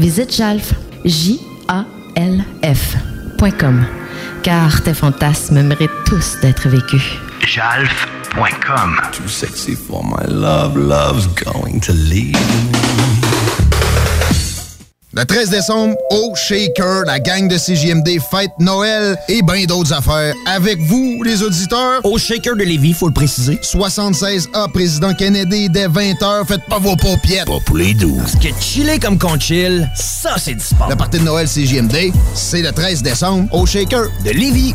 visite jalf, J-A-L-F.com, car tes fantasmes méritent tous d'être vécus. jalf.com. Too sexy for my love, love's going to leave Le 13 décembre, au Shaker, la gang de CJMD fête Noël et bien d'autres affaires. Avec vous, les auditeurs. Au Shaker de Lévis, faut le préciser. 76A, Président Kennedy, dès 20h. Faites pas vos paupiètes. Pas pour les 12. Parce que chiller comme qu'on chill, ça, c'est du sport. Le party de Noël CJMD, c'est le 13 décembre, au Shaker de Lévis.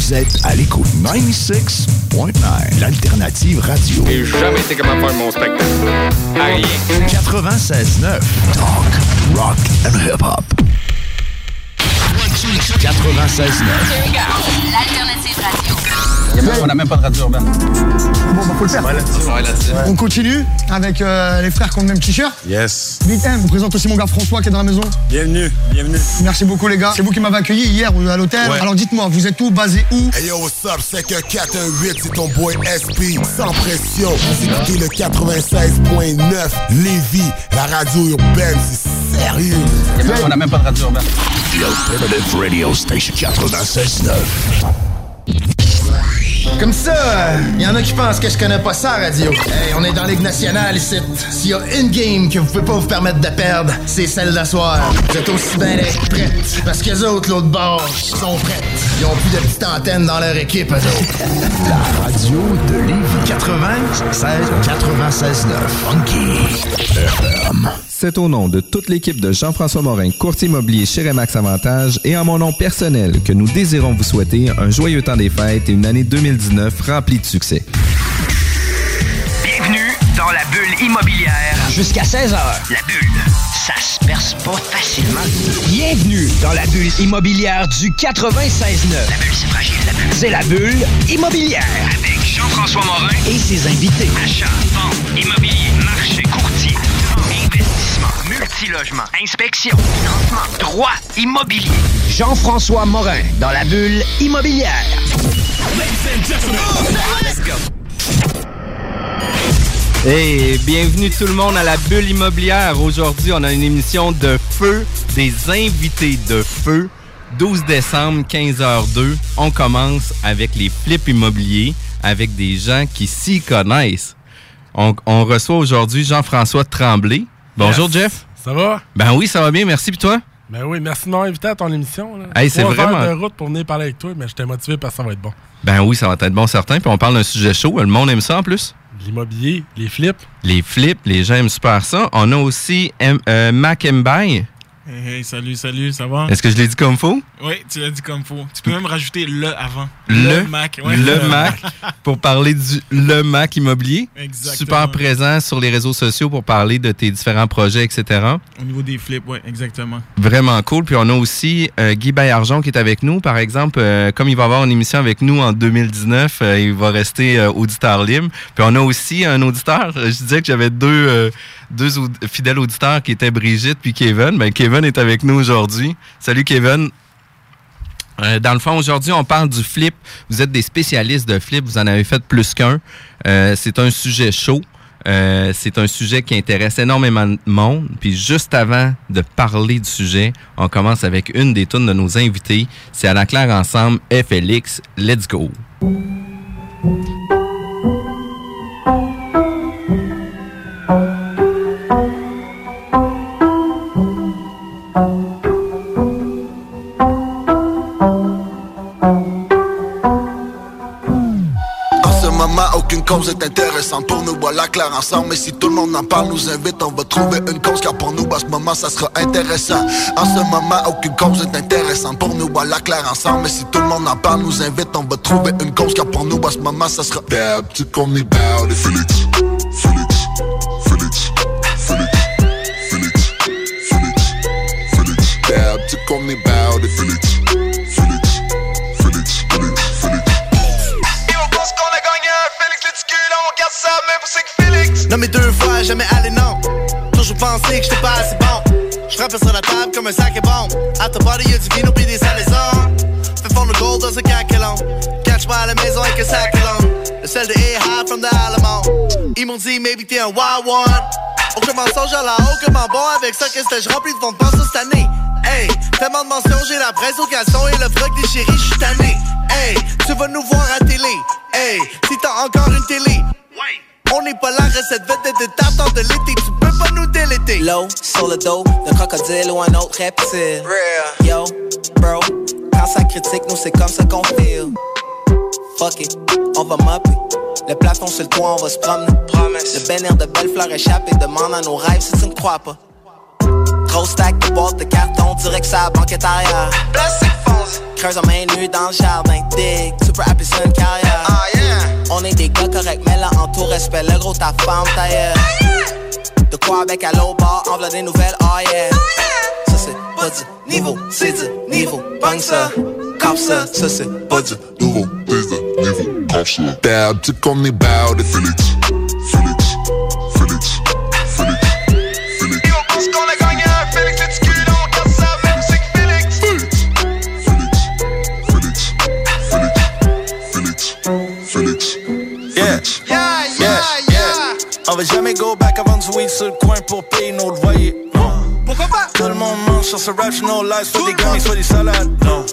Vous êtes à l'écoute 96.9, l'alternative radio. J'ai jamais été capable de faire mon spectacle. À rien. 96.9, talk, rock and hip-hop. 96.9. L'alternative radio. On n'a même pas de radio urbaine. Bon, bah, faut le faire. On continue avec euh, les frères qui ont le même t-shirt. Yes. Vite, hein, je vous présente aussi mon gars François qui est dans la maison. Bienvenue, bienvenue. Merci beaucoup, les gars. C'est vous qui m'avez accueilli hier à l'hôtel. Ouais. Alors dites-moi, vous êtes où, basé où Hey yo, what's up? C'est que 418, c'est ton boy SP. Sans pression. Vous écoutez le 96.9 Lévis. La radio urbaine, c'est sérieux. On n'a même pas de radio urbaine. The Alternative Radio Station 96.9. Live. Comme ça, il y en a qui pensent que je connais pas ça, radio. Hey, on est dans Ligue nationale ici. S'il y a une game que vous pouvez pas vous permettre de perdre, c'est celle d'asseoir. Vous êtes aussi bien d'être prêtes. Parce que les autres, l'autre bord, sont prêtes. Ils ont plus de petites antennes dans leur équipe, eux autres. La radio de Lévis 96 96.9 Funky FM. C'est au nom de toute l'équipe de Jean-François Morin, courtier immobilier chez Remax Avantage et en mon nom personnel que nous désirons vous souhaiter un joyeux temps des fêtes et une année 2019 remplie de succès. Bienvenue dans la bulle immobilière. Jusqu'à 16h. La bulle, ça se perce pas facilement. Bienvenue dans la bulle immobilière du 96.9. La bulle, c'est fragile, la bulle. C'est la bulle immobilière. Avec Jean-François Morin et ses invités. Achat, vente, immobilier, multilogement, inspection, financement, droit, immobilier. Jean-François Morin dans la bulle immobilière. Let's go. Hey, bienvenue tout le monde à la bulle immobilière. Aujourd'hui, on a une émission de feu, des invités de feu. 12 décembre, 15h02. On commence avec les flips immobiliers, avec des gens qui s'y connaissent. On, on reçoit aujourd'hui Jean-François Tremblay. Bonjour Yes. Jeff. Ça va? Ben oui, ça va bien, merci. Puis toi? Ben oui, merci de m'avoir invité à ton émission. Là. Hey, c'est vraiment- de route pour venir parler avec toi, mais j'étais motivé parce que ça va être bon. Ben oui, ça va être bon certain. Puis on parle d'un sujet chaud. Le monde aime ça en plus. L'immobilier, les flips. Les flips, les gens aiment super ça. On a aussi M- euh, Mac Mbaye. Hey, hey, salut, salut, ça va? Est-ce que je l'ai dit comme faux? Oui, tu l'as dit comme faut. Tu peux même rajouter le avant. Le, Mac. ouais. le Mac pour parler du le Mac immobilier. Exactement. Super présent sur les réseaux sociaux pour parler de tes différents projets, etc. Au niveau des flips, oui, exactement. Vraiment cool. Puis on a aussi euh, Guy Baillargeon qui est avec nous. Par exemple, euh, comme il va avoir une émission avec nous en 2019, euh, il va rester auditeur libre. Puis on a aussi un auditeur. Je disais que j'avais deux, deux fidèles auditeurs qui étaient Brigitte puis Kevin. Ben, Kevin est avec nous aujourd'hui. Salut Kevin. Euh, dans le fond, aujourd'hui, on parle du flip. Vous êtes des spécialistes de flip. Vous en avez fait plus qu'un. Euh, c'est un sujet chaud. Euh, c'est un sujet qui intéresse énormément de monde. Puis juste avant de parler du sujet, on commence avec une des tunes de nos invités. C'est à la claire ensemble, FLX. Let's go. Cause est intéressante pour nous. Voilà clair ensemble. Mais si tout le monde en parle, nous invite, on va trouver une cause. Car pour nous, à ce moment, ça sera intéressant. En ce moment, aucune cause est intéressante pour nous. Voilà clair ensemble. Mais si tout le monde en parle, nous invite, on va trouver une cause. Car pour nous, à ce moment, ça sera. Dab, tu Félix. Félix. Félix. Non mais deux fois, jamais allé non. Toujours pensé que j'étais pas assez bon. J'frappe sur la table comme un sac est bon. À ta body y'a du vino pis des salaisons. Fais fondre le gold dans un caquelon. Catch-moi à la maison avec un sac long. Le sel de A-High from the Alamo. Ils m'ont dit, maybe t'es un wild one. Aucun mensonge à la haut, que m'en bon avec ça, qu'est-ce que je remplis de de cette année? Hey, tellement de mentions, j'ai la presse au caleçon et le froc déchiré, j'suis tanné. Hey, tu vas nous voir à télé. Hey, si t'as encore une télé. On n'est pas la recette vedette de ta temps de l'été, tu peux pas nous déléter. Low, sur le dos d'un crocodile ou un autre reptile. Yo, bro, quand ça critique, nous c'est comme ça qu'on feel. Fuck it, on va mopper. Le plafond sur le toit, on va se promener. Le bénir de belles fleurs échappées demande à nos rêves si tu ne crois pas. Gros stack de boîtes de carton, direct ça la banquette arrière. Plastique fonce. Creuse en main nue dans le jardin, dig, tu peux appeler ça une carrière. Ah yeah. On est des gars corrects, mais là en tout respect, le gros ta femme tailleur. De quoi avec à l'eau bar, en des nouvelles, oh yeah. Ça c'est pas du niveau, c'est du niveau, bang ça, comme ça, ça c'est pas du nouveau, c'est du niveau, comme ça. Dad, tu connais about it. Félix, Félix, va jamais go back avant sur le coin pour payer nos loyers. Non. Pourquoi pas? Tout le monde mange sur ce rap, no lies, soit des gummies, soit des salades. Non.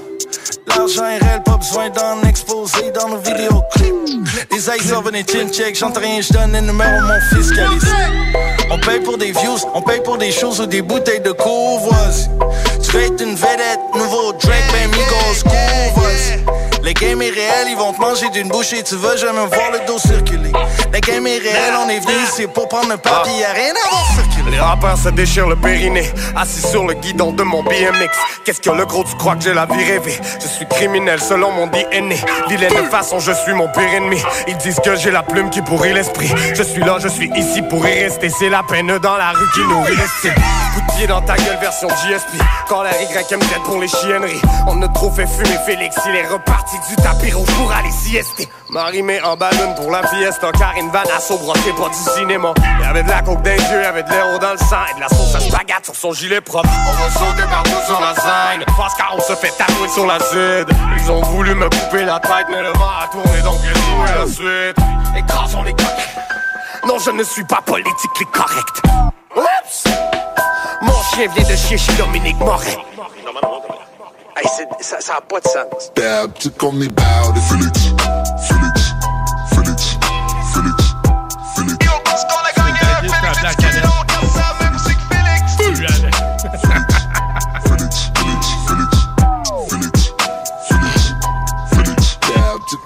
L'argent est réel, pas besoin d'en exposer dans nos vidéoclips. Les sortent venez chin check, j'entends rien, j'donne le numéro mon fiscaliste. On paye pour des views, on paye pour des choses ou des bouteilles de courvoisie. Tu être une vedette, nouveau Drake, ben Migos, courvoisie. Le game est réel, ils vont te manger d'une bouchée, tu veux jamais voir le dos circuler. Le game est réel, on est venu ici pour prendre un papier, y'a rien à voir circuler. Les rappeurs se déchirent le périnée, assis sur le guidon de mon BMX. Qu'est-ce que le gros, tu crois que j'ai la vie rêvée? Je suis criminel selon mon DNA. Vilaine façon, je suis mon pire ennemi. Ils disent que j'ai la plume qui pourrit l'esprit. Je suis là, je suis ici pour y rester. C'est la peine dans la rue qui nourrit l'estime. Coup de pied dans ta gueule, version GSP. Quand la YM tête pour les chienneries. On a trop fait fumer Félix, il est reparti du tapis rouge pour aller siester. Marie met en ballon pour la fiesta, car une vanne à c'est pas du cinéma. Y'avait de la coke dans les yeux, y'avait de l'héros dans le sang et de la sauce à sur son gilet propre. On va sauter partout sur la scène, parce qu'on se fait tatouer sur la zid. Ils ont voulu me couper la tête, mais le vent a tourné, donc j'ai joué la suite. Écrasons les coques. Non, je ne suis pas politiquement correct. Oups! Mon chien vient de chier chez Dominique Moret. Hey, ça, ça a pas de sens. Dad, tu connais about it. Félix, Félix, Félix, Félix, Félix. Et on pense qu'on a gagné un Félix le ticule, on garde ça même pour c'est que Félix. Félix, Félix, Félix, Félix, Félix, Félix. Dad, tu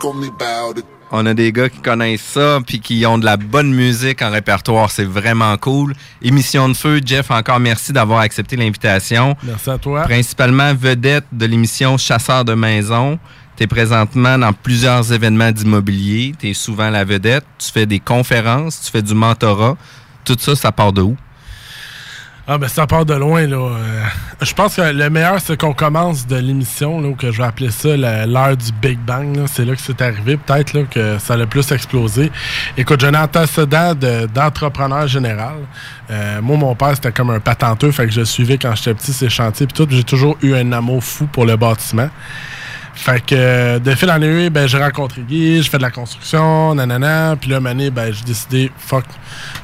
it. On a des gars qui connaissent ça puis qui ont de la bonne musique en répertoire. C'est vraiment cool. Émission de feu, Jeff, encore merci d'avoir accepté l'invitation. Merci à toi. Principalement vedette de l'émission Chasseur de maison. Tu es présentement dans plusieurs événements d'immobilier. Tu es souvent la vedette. Tu fais des conférences, tu fais du mentorat. Tout ça, ça part de où? Ah ben ça part de loin là. Euh, je pense que le meilleur c'est qu'on commence de l'émission là, que je vais appeler ça l'heure du Big Bang. là. C'est là que c'est arrivé peut-être là que ça a le plus explosé. Écoute, un antécédent de- d'entrepreneur général. Euh, moi mon père c'était comme un patenteux, fait que je suivais quand j'étais petit ses chantiers puis tout. J'ai toujours eu un amour fou pour le bâtiment. Fait que euh, de fil en aiguille, ben, j'ai rencontré Guy, je fais de la construction, nanana. Puis là, année, ben, j'ai décidé, fuck,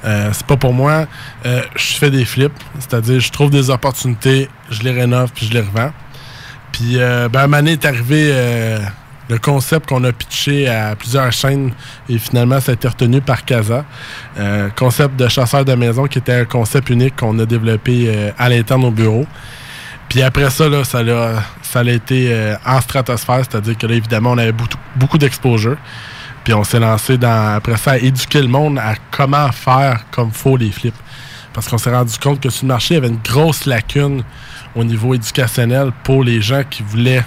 euh, c'est pas pour moi. Euh, je fais des flips, c'est-à-dire, je trouve des opportunités, je les rénove, puis je les revends. Puis, euh, ben, à année est arrivé le concept qu'on a pitché à plusieurs chaînes et finalement, ça a été retenu par Casa. Concept de chasseur de maison qui était un concept unique qu'on a développé à l'interne au bureau. Puis après ça, là, ça, l'a, ça a été euh, en stratosphère, c'est-à-dire que là, évidemment, on avait beaucoup, beaucoup d'exposure. Puis on s'est lancé dans, après ça, à éduquer le monde à comment faire comme faut les flips. Parce qu'on s'est rendu compte que sur le marché, il y avait une grosse lacune au niveau éducationnel pour les gens qui voulaient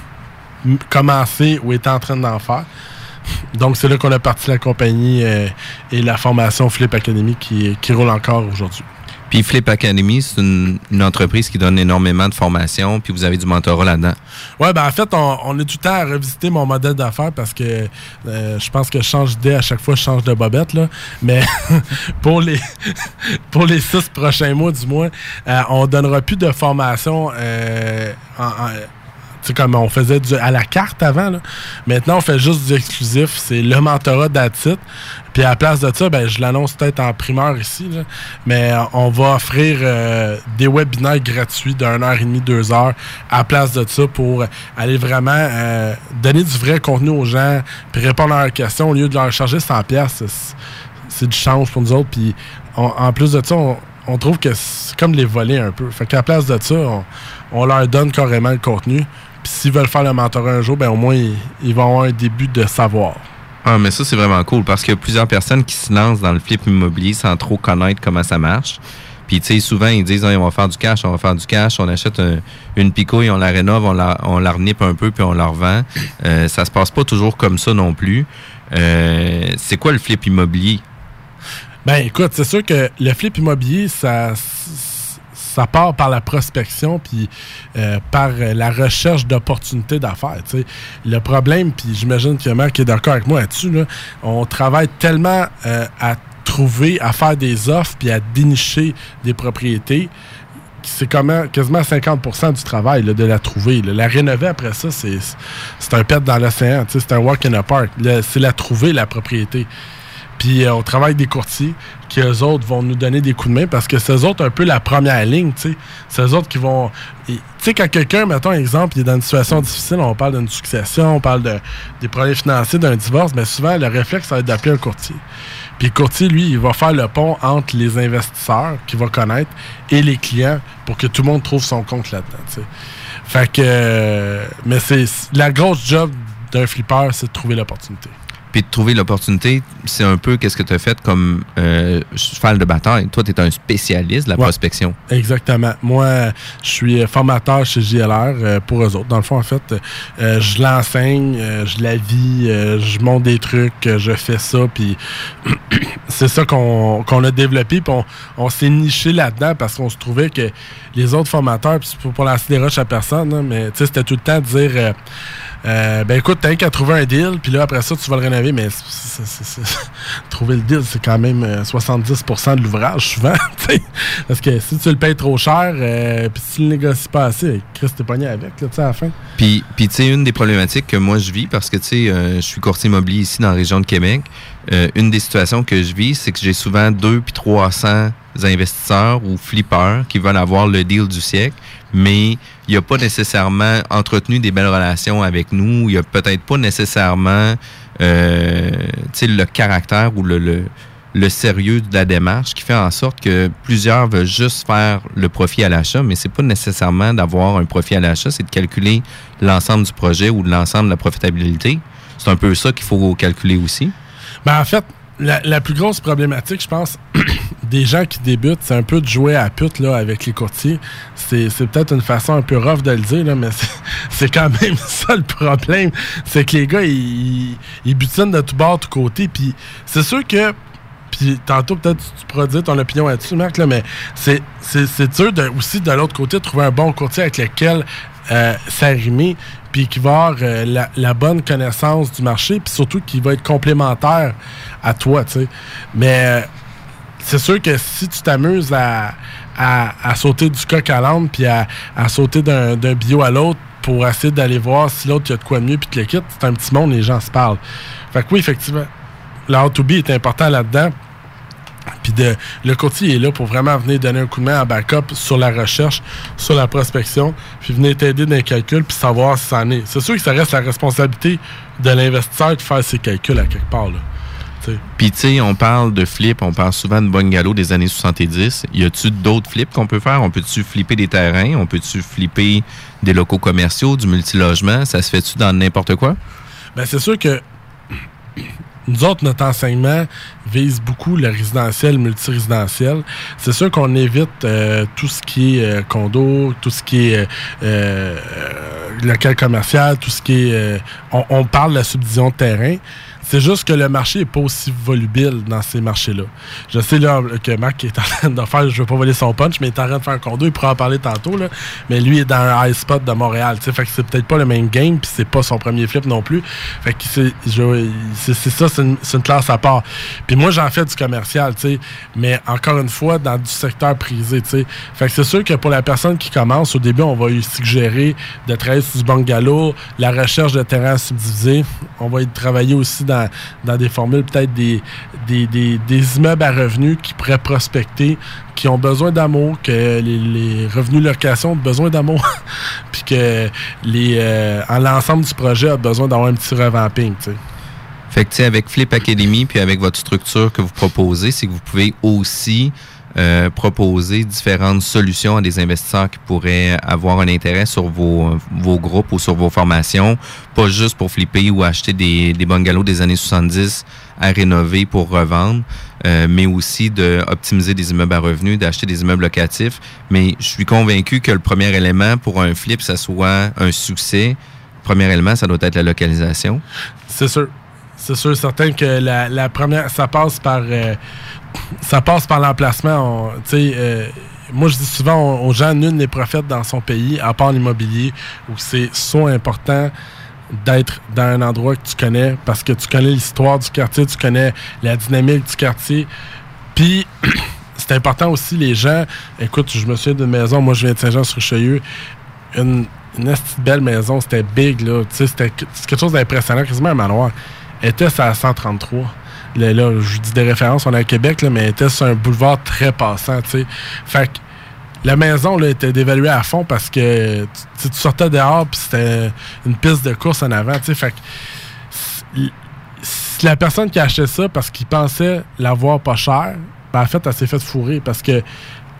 commencer ou étaient en train d'en faire. Donc, c'est là qu'on a parti la compagnie euh, et la formation Flip Academy qui, qui roule encore aujourd'hui. Puis Flip Academy, c'est une, entreprise qui donne énormément de formation, puis vous avez du mentorat là-dedans. Ouais, ben en fait, on, est tout le temps à revisiter mon modèle d'affaires parce que euh, je pense que je change d'idée à chaque fois, je change de bobette, là. Mais pour les pour les six prochains mois, du moins, euh, on donnera plus de formation euh, en- comme on faisait du, à la carte avant. là. Maintenant, on fait juste du exclusif. C'est le mentorat d'Atit. Puis à la place de ça, ben, je l'annonce peut-être en primeur ici. là. Mais euh, on va offrir euh, des webinaires gratuits d'une heure et demie, deux heures à la place de ça pour aller vraiment euh, donner du vrai contenu aux gens puis répondre à leurs questions au lieu de leur charger 100 pièces. C'est- C'est du change pour nous autres. Puis en plus de ça, on, on trouve que c'est comme les voler un peu. Fait qu'à la place de ça, on, on leur donne carrément le contenu. Puis s'ils veulent faire le mentorat un jour, ben au moins, ils vont avoir un début de savoir. Ah, mais ça, c'est vraiment cool parce qu'il y a plusieurs personnes qui se lancent dans le flip immobilier sans trop connaître comment ça marche. Puis, tu sais, souvent, ils disent, Ah, on va faire du cash, on va faire du cash, on achète un- une picouille, on la rénove, on la, on la renipe un peu, puis on la revend. Euh, ça se passe pas toujours comme ça non plus. Euh, c'est quoi le flip immobilier? Ben écoute, c'est sûr que le flip immobilier, ça, ça part par la prospection puis euh, par la recherche d'opportunités d'affaires. Le problème, puis j'imagine a Marc est d'accord avec moi là-dessus, là, on travaille tellement euh, à trouver, à faire des offres puis à dénicher des propriétés c'est quasiment 50% du travail de la trouver. La rénover après ça, c'est un pet dans l'océan. C'est un walk in the park. C'est la trouver, la propriété. Puis euh, on travaille avec des courtiers qui, eux autres, vont nous donner des coups de main parce que c'est eux autres un peu la première ligne, tu sais. C'est eux autres qui vont... Tu sais, quand quelqu'un, mettons exemple, il est dans une situation difficile, on parle d'une succession, on parle de, des problèmes financiers, d'un divorce, mais souvent, le réflexe, ça va être d'appeler un courtier. Puis le courtier, lui, il va faire le pont entre les investisseurs qu'il va connaître et les clients pour que tout le monde trouve son compte là-dedans. Fait que... euh, mais c'est... La grosse job d'un flipper, c'est de trouver l'opportunité. Puis de trouver l'opportunité, c'est un peu qu'est-ce que tu as fait comme euh, cheval de bataille. Toi, tu es un spécialiste de la Ouais. prospection. Exactement. Moi, je suis formateur chez JLR euh, pour eux autres. Dans le fond, en fait, euh, je l'enseigne, euh, je la vis, euh, je monte des trucs, euh, je fais ça, puis c'est ça qu'on qu'on a développé, puis on, on s'est niché là-dedans parce qu'on se trouvait que les autres formateurs, puis c'est pour, pour lancer des roches à personne, hein, mais tu sais, c'était tout le temps de dire... euh, euh, ben écoute, t'as qu'à trouver un deal, puis là, après ça, tu vas le rénover, mais trouver le deal, c'est quand même euh, 70% de l'ouvrage, souvent. Parce que si tu le payes trop cher, euh, puis si tu le négocies pas assez, Chris, t'es pogné avec, là, à la fin. Puis, puis tu sais, une des problématiques que moi je vis, parce que tu sais, euh, je suis courtier immobilier ici dans la région de Québec, euh, une des situations que je vis, c'est que j'ai souvent deux puis 300 investisseurs ou flippers qui veulent avoir le deal du siècle, mais il n'y a pas nécessairement entretenu des belles relations avec nous, il n'y a peut-être pas nécessairement euh, le caractère ou le, le, le sérieux de la démarche qui fait en sorte que plusieurs veulent juste faire le profit à l'achat, mais c'est pas nécessairement d'avoir un profit à l'achat, c'est de calculer l'ensemble du projet ou de l'ensemble de la profitabilité. C'est un peu ça qu'il faut calculer aussi. Ben, en fait, la, plus grosse problématique, je pense, des gens qui débutent, c'est un peu de jouer à pute là, avec les courtiers. C'est peut-être une façon un peu rough de le dire, là, mais c'est- quand même ça le problème. C'est que les gars, ils, ils butinent de tout bord, de tout côté. Puis c'est sûr que puis tantôt, peut-être, tu, pourras dire ton opinion là-dessus, Marc, là, mais c'est dur de, aussi, de l'autre côté, de trouver un bon courtier avec lequel euh, s'arrimer, puis qui va avoir euh, la, la bonne connaissance du marché, puis surtout qui va être complémentaire à toi, tu sais. Mais euh, c'est sûr que si tu t'amuses à, à, à sauter du coq à l'âne, puis à, à sauter d'un, bio à l'autre pour essayer d'aller voir si l'autre y a de quoi de mieux, puis te le quitte, c'est un petit monde, les gens se parlent. Fait que oui, effectivement, le how to be est important là-dedans. Puis de, le courtier est là pour vraiment venir donner un coup de main en backup sur la recherche, sur la prospection, puis venir t'aider dans les calculs, puis savoir si ça en est. C'est sûr que ça reste la responsabilité de l'investisseur de faire ses calculs à quelque part. Là. Puis, tu sais, on parle de flip, on parle souvent de bungalow des années 70. Y a-tu d'autres flips qu'on peut faire? On peut-tu flipper des terrains? On peut-tu flipper des locaux commerciaux, du multilogement? Ça se fait-tu dans n'importe quoi? Ben, c'est sûr que nous autres, notre enseignement vise beaucoup le résidentiel, le multirésidentiel. C'est sûr qu'on évite euh, tout ce qui est euh, condo, tout ce qui est euh, local commercial, tout ce qui est... on, on parle de la subdivision de terrain. C'est juste que le marché n'est pas aussi volubile dans ces marchés-là. Je sais là, que Marc est en train de faire, je ne veux pas voler son punch, mais il est en train de faire un condo, il pourra en parler tantôt, là, mais lui est dans un high spot de Montréal. Fait que c'est peut-être pas le même game, puis c'est pas son premier flip non plus. Fait que c'est ça, c'est une, une classe à part. Puis moi, j'en fais du commercial, tu sais, mais encore une fois, dans du secteur prisé. tu sais. Fait que c'est sûr que pour la personne qui commence, au début, on va lui suggérer de travailler sur du bungalow, la recherche de terrain subdivisé. On va y travailler aussi dans, dans des formules, peut-être des, des, des- des immeubles à revenus qui pourraient prospecter, qui ont besoin d'amour, que les, revenus location ont besoin d'amour, puis que les, euh, en l'ensemble du projet a besoin d'avoir un petit revamping. tu sais. Fait que, avec Flip Academy, puis avec votre structure que vous proposez, c'est que vous pouvez aussi euh, proposer différentes solutions à des investisseurs qui pourraient avoir un intérêt sur vos, vos groupes ou sur vos formations, pas juste pour flipper ou acheter des, des bungalows des années 70 à rénover pour revendre, euh, mais aussi d'optimiser des immeubles à revenus, d'acheter des immeubles locatifs. Mais je suis convaincu que le premier élément pour un flip, ça soit un succès. Le premier élément, ça doit être la localisation. C'est sûr. C'est sûr, certain que la, la première, ça passe par, euh, ça passe par l'emplacement. Euh, moi je dis souvent aux gens, nul n'est prophète dans son pays, à part l'immobilier, où c'est soit important d'être dans un endroit que tu connais parce que tu connais l'histoire du quartier, tu connais la dynamique du quartier. Puis c'est important aussi les gens. Écoute, je me souviens d'une maison, moi je viens de Saint-Jean-sur-Richelieu, une, une belle maison, c'était big, là. C'était quelque chose d'impressionnant, quasiment un manoir. Elle était la 133. Là, là, je dis des références, on est à Québec, là, mais elle était sur un boulevard très passant, tu sais. Fait que la maison là, était dévaluée à fond parce que tu, sortais dehors puis c'était une piste de course en avant, tu sais. Fait que la personne qui a acheté ça parce qu'il pensait l'avoir pas cher, ben, en fait, elle s'est fait fourrer parce que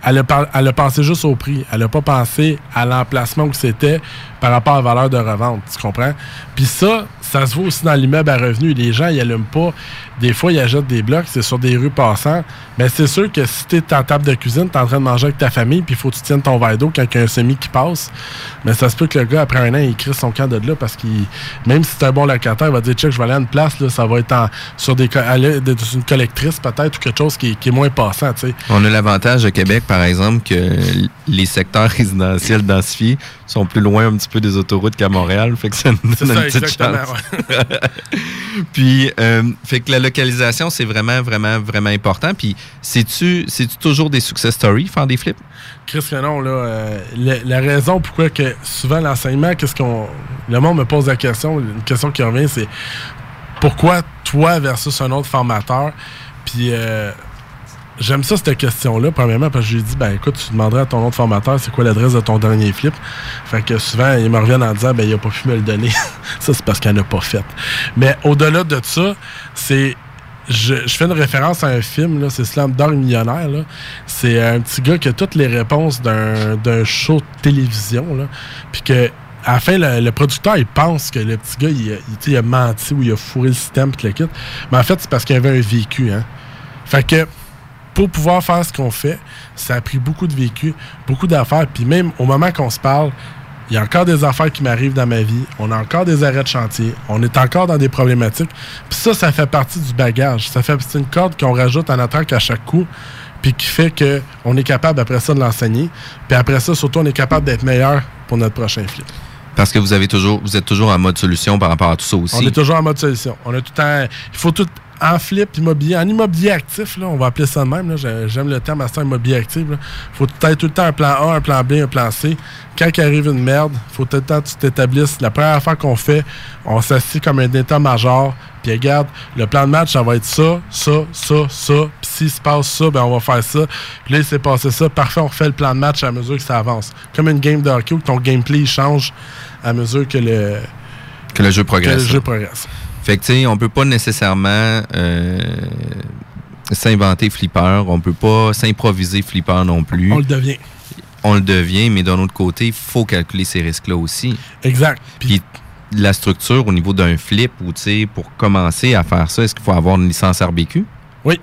elle a, elle a pensé juste au prix. Elle a pas pensé à l'emplacement où c'était par rapport à la valeur de revente. Tu comprends? Puis ça, ça se voit aussi dans l'immeuble à revenus. Les gens, ils allument pas. Des fois, ils achètent des blocs, c'est sur des rues passantes. Mais c'est sûr que si tu es en table de cuisine, tu es en train de manger avec ta famille, puis il faut que tu tiennes ton verre d'eau quand il y a un semi qui passe. Mais ça se peut que le gars, après un an, il crée son camp de là parce qu'il, même si c'est un bon locataire, il va dire check, je vais aller à une place, là, ça va être sur des, une collectrice peut-être ou quelque chose qui, est- moins passant. On a l'avantage au Québec, par exemple, que les secteurs résidentiels densifiés sont plus loin un petit peu des autoroutes qu'à Montréal. Fait que ça nous donne ça, une petite chance. Puis, euh, fait que la localisation, c'est vraiment, vraiment, vraiment important. Puis, c'est-tu c'est-tu toujours des success stories, faire des flips? Chris que non, là, euh, la, la raison pourquoi que souvent l'enseignement, qu'est-ce qu'on. Le monde me pose la question, une question qui revient, c'est pourquoi toi versus un autre formateur? Puis euh, j'aime ça cette question-là, premièrement, parce que je lui ai dit, ben écoute, tu demanderais à ton autre formateur c'est quoi l'adresse de ton dernier flip? Fait que souvent, ils me reviennent en disant ben il a pas pu me le donner. ça, c'est parce qu'il n'a pas fait. Mais au-delà de ça, c'est je, je fais une référence à un film, c'est Slam Dunk Millionnaire. C'est un petit gars qui a toutes les réponses d'un show de télévision. là. Puis que à la fin, le, le producteur, il pense que le petit gars, il, il, il a menti ou il a fourré le système puis le kit. Mais en fait, c'est parce qu'il avait un vécu. Hein. Fait que pour pouvoir faire ce qu'on fait, ça a pris beaucoup de vécu, beaucoup d'affaires. Puis même au moment qu'on se parle, il y a encore des affaires qui m'arrivent dans ma vie. On a encore des arrêts de chantier. On est encore dans des problématiques. Puis ça, ça fait partie du bagage. Ça fait c'est une corde qu'on rajoute à notre arc à chaque coup. Puis qui fait qu'on est capable après ça de l'enseigner. Puis après ça, surtout, on est capable d'être meilleur pour notre prochain flip. Parce que vous avez toujours, vous êtes toujours en mode solution par rapport à tout ça aussi. On est toujours en mode solution. On a tout le temps. Il faut tout. En flip immobilier, en immobilier actif, là, on va appeler ça de même. J'aime le terme ça, immobilier actif. Il faut être tout le temps un plan A, un plan B, un plan C. Quand il arrive une merde, il faut tout le temps que tu t'établisses. La première affaire qu'on fait, on s'assied comme un état-major. Puis regarde, le plan de match, ça va être ça, ça, ça, ça. Puis s'il se passe ça, ben on va faire ça. Puis là, il s'est passé ça. Parfait, on refait le plan de match à mesure que ça avance. Comme une game de hockey où ton gameplay il change à mesure que le, que le jeu progresse. que le jeu progresse. Fait que, tu sais, on peut pas nécessairement euh, s'inventer flipper. On peut pas s'improviser flipper non plus. On le devient. On le devient, mais d'un autre côté, il faut calculer ces risques-là aussi. Exact. Puis la structure au niveau d'un flip, ou tu sais, pour commencer à faire ça, est-ce qu'il faut avoir une licence RBQ? Oui.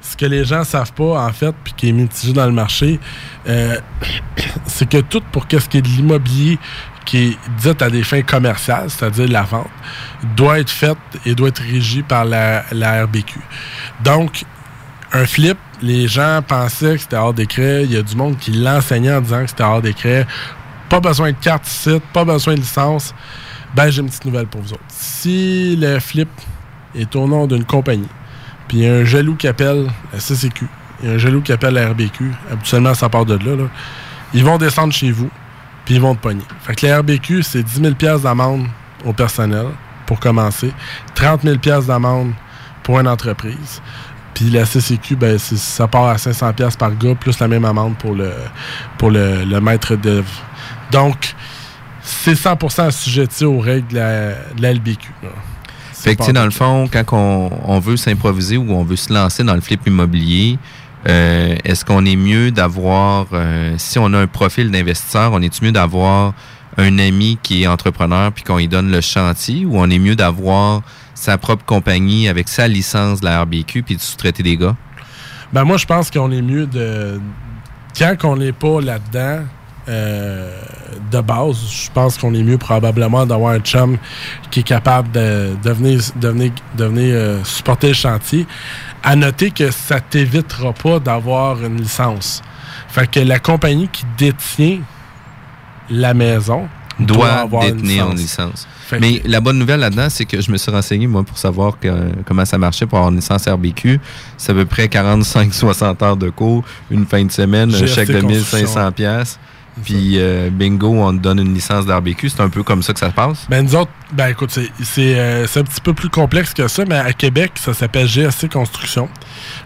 Ce que les gens savent pas, en fait, puis qui est mitigé dans le marché, euh, c'est que tout pour qu'est-ce qui est de l'immobilier qui est dit à des fins commerciales, c'est-à-dire la vente, doit être fait et doit être régi par la, RBQ. Donc, un flip, les gens pensaient que c'était hors décret. Il y a du monde qui l'enseignait en disant que c'était hors décret. Pas besoin de carte site, pas besoin de licence. Ben, j'ai une petite nouvelle pour vous autres. Si le flip est au nom d'une compagnie, puis il y a un jaloux qui appelle la CCQ, il y a un jaloux qui appelle la RBQ, habituellement ça part de là, ils vont descendre chez vous, puis ils vont te pogner. Fait que la RBQ, c'est 10 000 d'amende au personnel, pour commencer, 30 000 d'amende pour une entreprise. Puis la CCQ, ben, ça part à 500 par gars, plus la même amende pour le, pour le, le maître d'œuvre. Donc, c'est 100% assujetti aux règles de la, de la LBQ. là. Fait que, tu sais, dans le fond, quand on, on veut s'improviser ou on veut se lancer dans le flip immobilier, euh, est-ce qu'on est mieux d'avoir, euh, si on a un profil d'investisseur, on est mieux d'avoir un ami qui est entrepreneur puis qu'on lui donne le chantier ou on est mieux d'avoir sa propre compagnie avec sa licence de la RBQ puis de sous-traiter des gars? Ben moi, je pense qu'on est mieux de. Quand on n'est pas là-dedans, euh, de base, je pense qu'on est mieux probablement d'avoir un chum qui est capable de, de venir, de venir- de venir, euh, supporter le chantier. À noter que ça t'évitera pas d'avoir une licence. Fait que la compagnie qui détient la maison doit, avoir détenir une licence. Mais la bonne nouvelle là-dedans, c'est que je me suis renseigné, moi, pour savoir que- comment ça marchait pour avoir une licence RBQ. C'est à peu près 45-60 heures de cours, une fin de semaine, un chèque de construction. 1500 pièces puis euh, bingo, on te donne une licence d'RBQ. C'est un peu comme ça que ça se passe? Ben, nous autres, ben écoute, c'est euh, un petit peu plus complexe que ça, mais à Québec, ça s'appelle GSC Construction.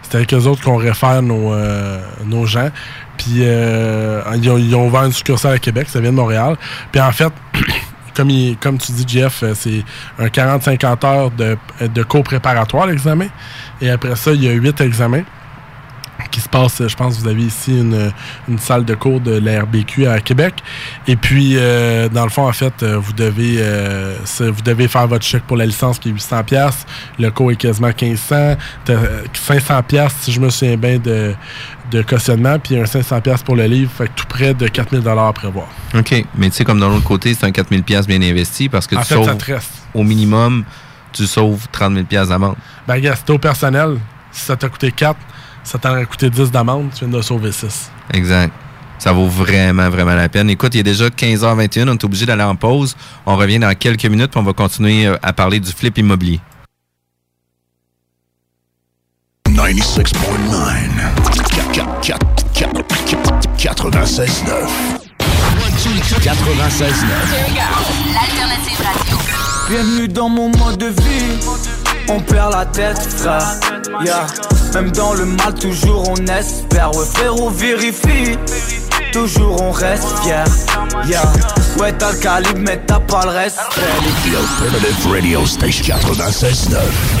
C'est avec eux autres qu'on réfère nos, euh, nos gens. Puis euh, ils, ont, ils ont ouvert une succursale à Québec, ça vient de Montréal. Puis en fait, comme, il- comme tu dis, Jeff, euh, c'est un 40-50 heures de, de cours préparatoire, l'examen. Et après ça, il y a 8 examens qui se passe, je pense que vous avez ici une, une salle de cours de la RBQ à Québec. Et puis, euh, dans le fond, en fait, euh, vous devez euh, vous devez faire votre chèque pour la licence qui est 800 pièces. Le cours est quasiment 1500. T'as, euh, 500 pièces si je me souviens bien, de, de cautionnement. Puis un 500 pièces pour le livre. Fait que tout près de 4000 à prévoir. OK. Mais tu sais, comme dans l'autre côté, c'est un 4000 pièces bien investi parce que En tu fait, sauves, ça te reste. au minimum, tu sauves 30 000 pièces d'amende. Ben, gars, t'es au personnel, si ça t'a coûté 4, ça t'aurait coûté 10 d'amende, tu viens de sauver 6. Exact. Ça vaut vraiment, vraiment la peine. Écoute, il est déjà 15h21, on est obligé d'aller en pause. On revient dans quelques minutes, puis on va continuer euh, à parler du flip immobilier. 96.9. 96.9. 96.9. L'alternative radio. Bienvenue dans mon mode de vie. On perd la tête, frère. Yeah. Même dans le mal, toujours on espère. Ouais, frérot, vérifie. Toujours on reste fier. Yeah. Ouais, t'as le calibre, mais t'as pas le respect. Radio Station 96.9.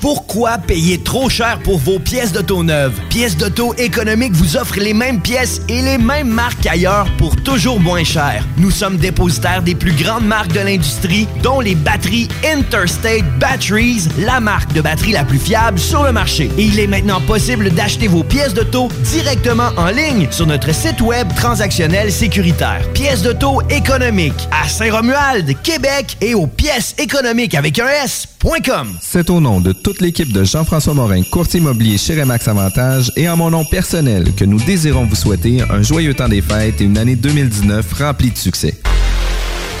Pourquoi payer trop cher pour vos pièces d'auto neuves? Pièces d'auto économiques vous offre les mêmes pièces et les mêmes marques ailleurs pour toujours moins cher. Nous sommes dépositaires des plus grandes marques de l'industrie, dont les batteries Interstate Batteries, la marque de batterie la plus fiable sur le marché. Et il est maintenant possible d'acheter vos pièces d'auto directement en ligne sur notre site web transactionnel sécuritaire. Pièces d'auto économiques à Saint-Romuald, Québec et aux pièces économiques avec un S.com. C'est au nom de toute l'équipe de Jean-François Morin, courtier immobilier chez Remax Avantage et en mon nom personnel que nous désirons vous souhaiter un joyeux temps des fêtes et une année 2019 remplie de succès.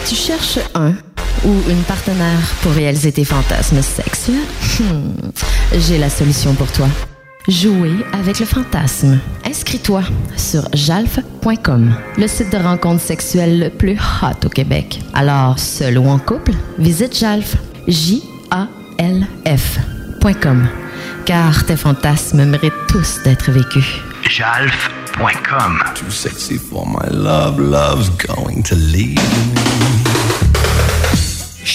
Tu cherches un ou une partenaire pour réaliser tes fantasmes sexuels? Hmm, J'ai la solution pour toi. Jouer avec le fantasme. Inscris-toi sur jalf.com, le site de rencontre sexuelle le plus hot au Québec. Alors, seul ou en couple, visite jalf. J-A-L-F.com. car tes fantasmes méritent tous d'être vécus. Jalf.com. Too sexy for my love, love's going to leave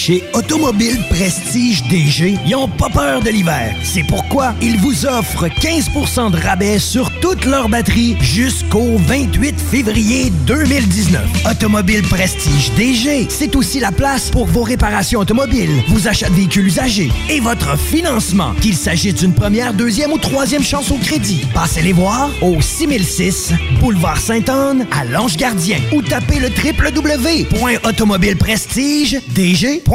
Chez Automobile Prestige DG, ils n'ont pas peur de l'hiver. C'est pourquoi ils vous offrent 15% de rabais sur toutes leurs batteries jusqu'au 28 février 2019. Automobile Prestige DG, c'est aussi la place pour vos réparations automobiles, vos achats de véhicules usagés et votre financement, qu'il s'agisse d'une première, deuxième ou troisième chance au crédit. Passez les voir au 6006 Boulevard Sainte-Anne à Lange-Gardien ou tapez le www.automobileprestige.dg.com.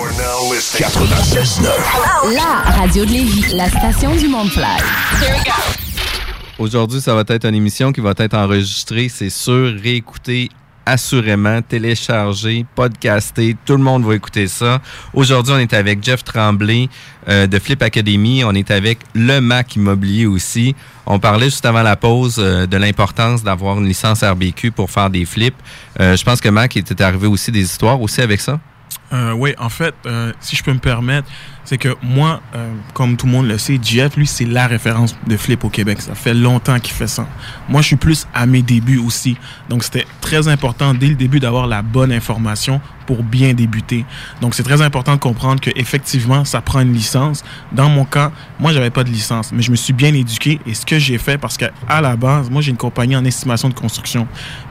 You're now listening. 96.9. La radio de Lévis, la station du we go. Aujourd'hui, ça va être une émission qui va être enregistrée, c'est sûr, réécoutée assurément, téléchargée, podcastée. Tout le monde va écouter ça. Aujourd'hui, on est avec Jeff Tremblay euh, de Flip Academy. On est avec le Mac Immobilier aussi. On parlait juste avant la pause euh, de l'importance d'avoir une licence RBQ pour faire des flips. Euh, je pense que Mac était arrivé aussi des histoires aussi avec ça. Euh, oui, en fait, euh, si je peux me permettre, c'est que moi, euh, comme tout le monde le sait, Jeff, lui, c'est la référence de flip au Québec. Ça fait longtemps qu'il fait ça. Moi, je suis plus à mes débuts aussi. Donc, c'était très important dès le début d'avoir la bonne information pour bien débuter. Donc, c'est très important de comprendre que effectivement, ça prend une licence. Dans mon cas, moi, j'avais pas de licence, mais je me suis bien éduqué. Et ce que j'ai fait, parce qu'à la base, moi, j'ai une compagnie en estimation de construction.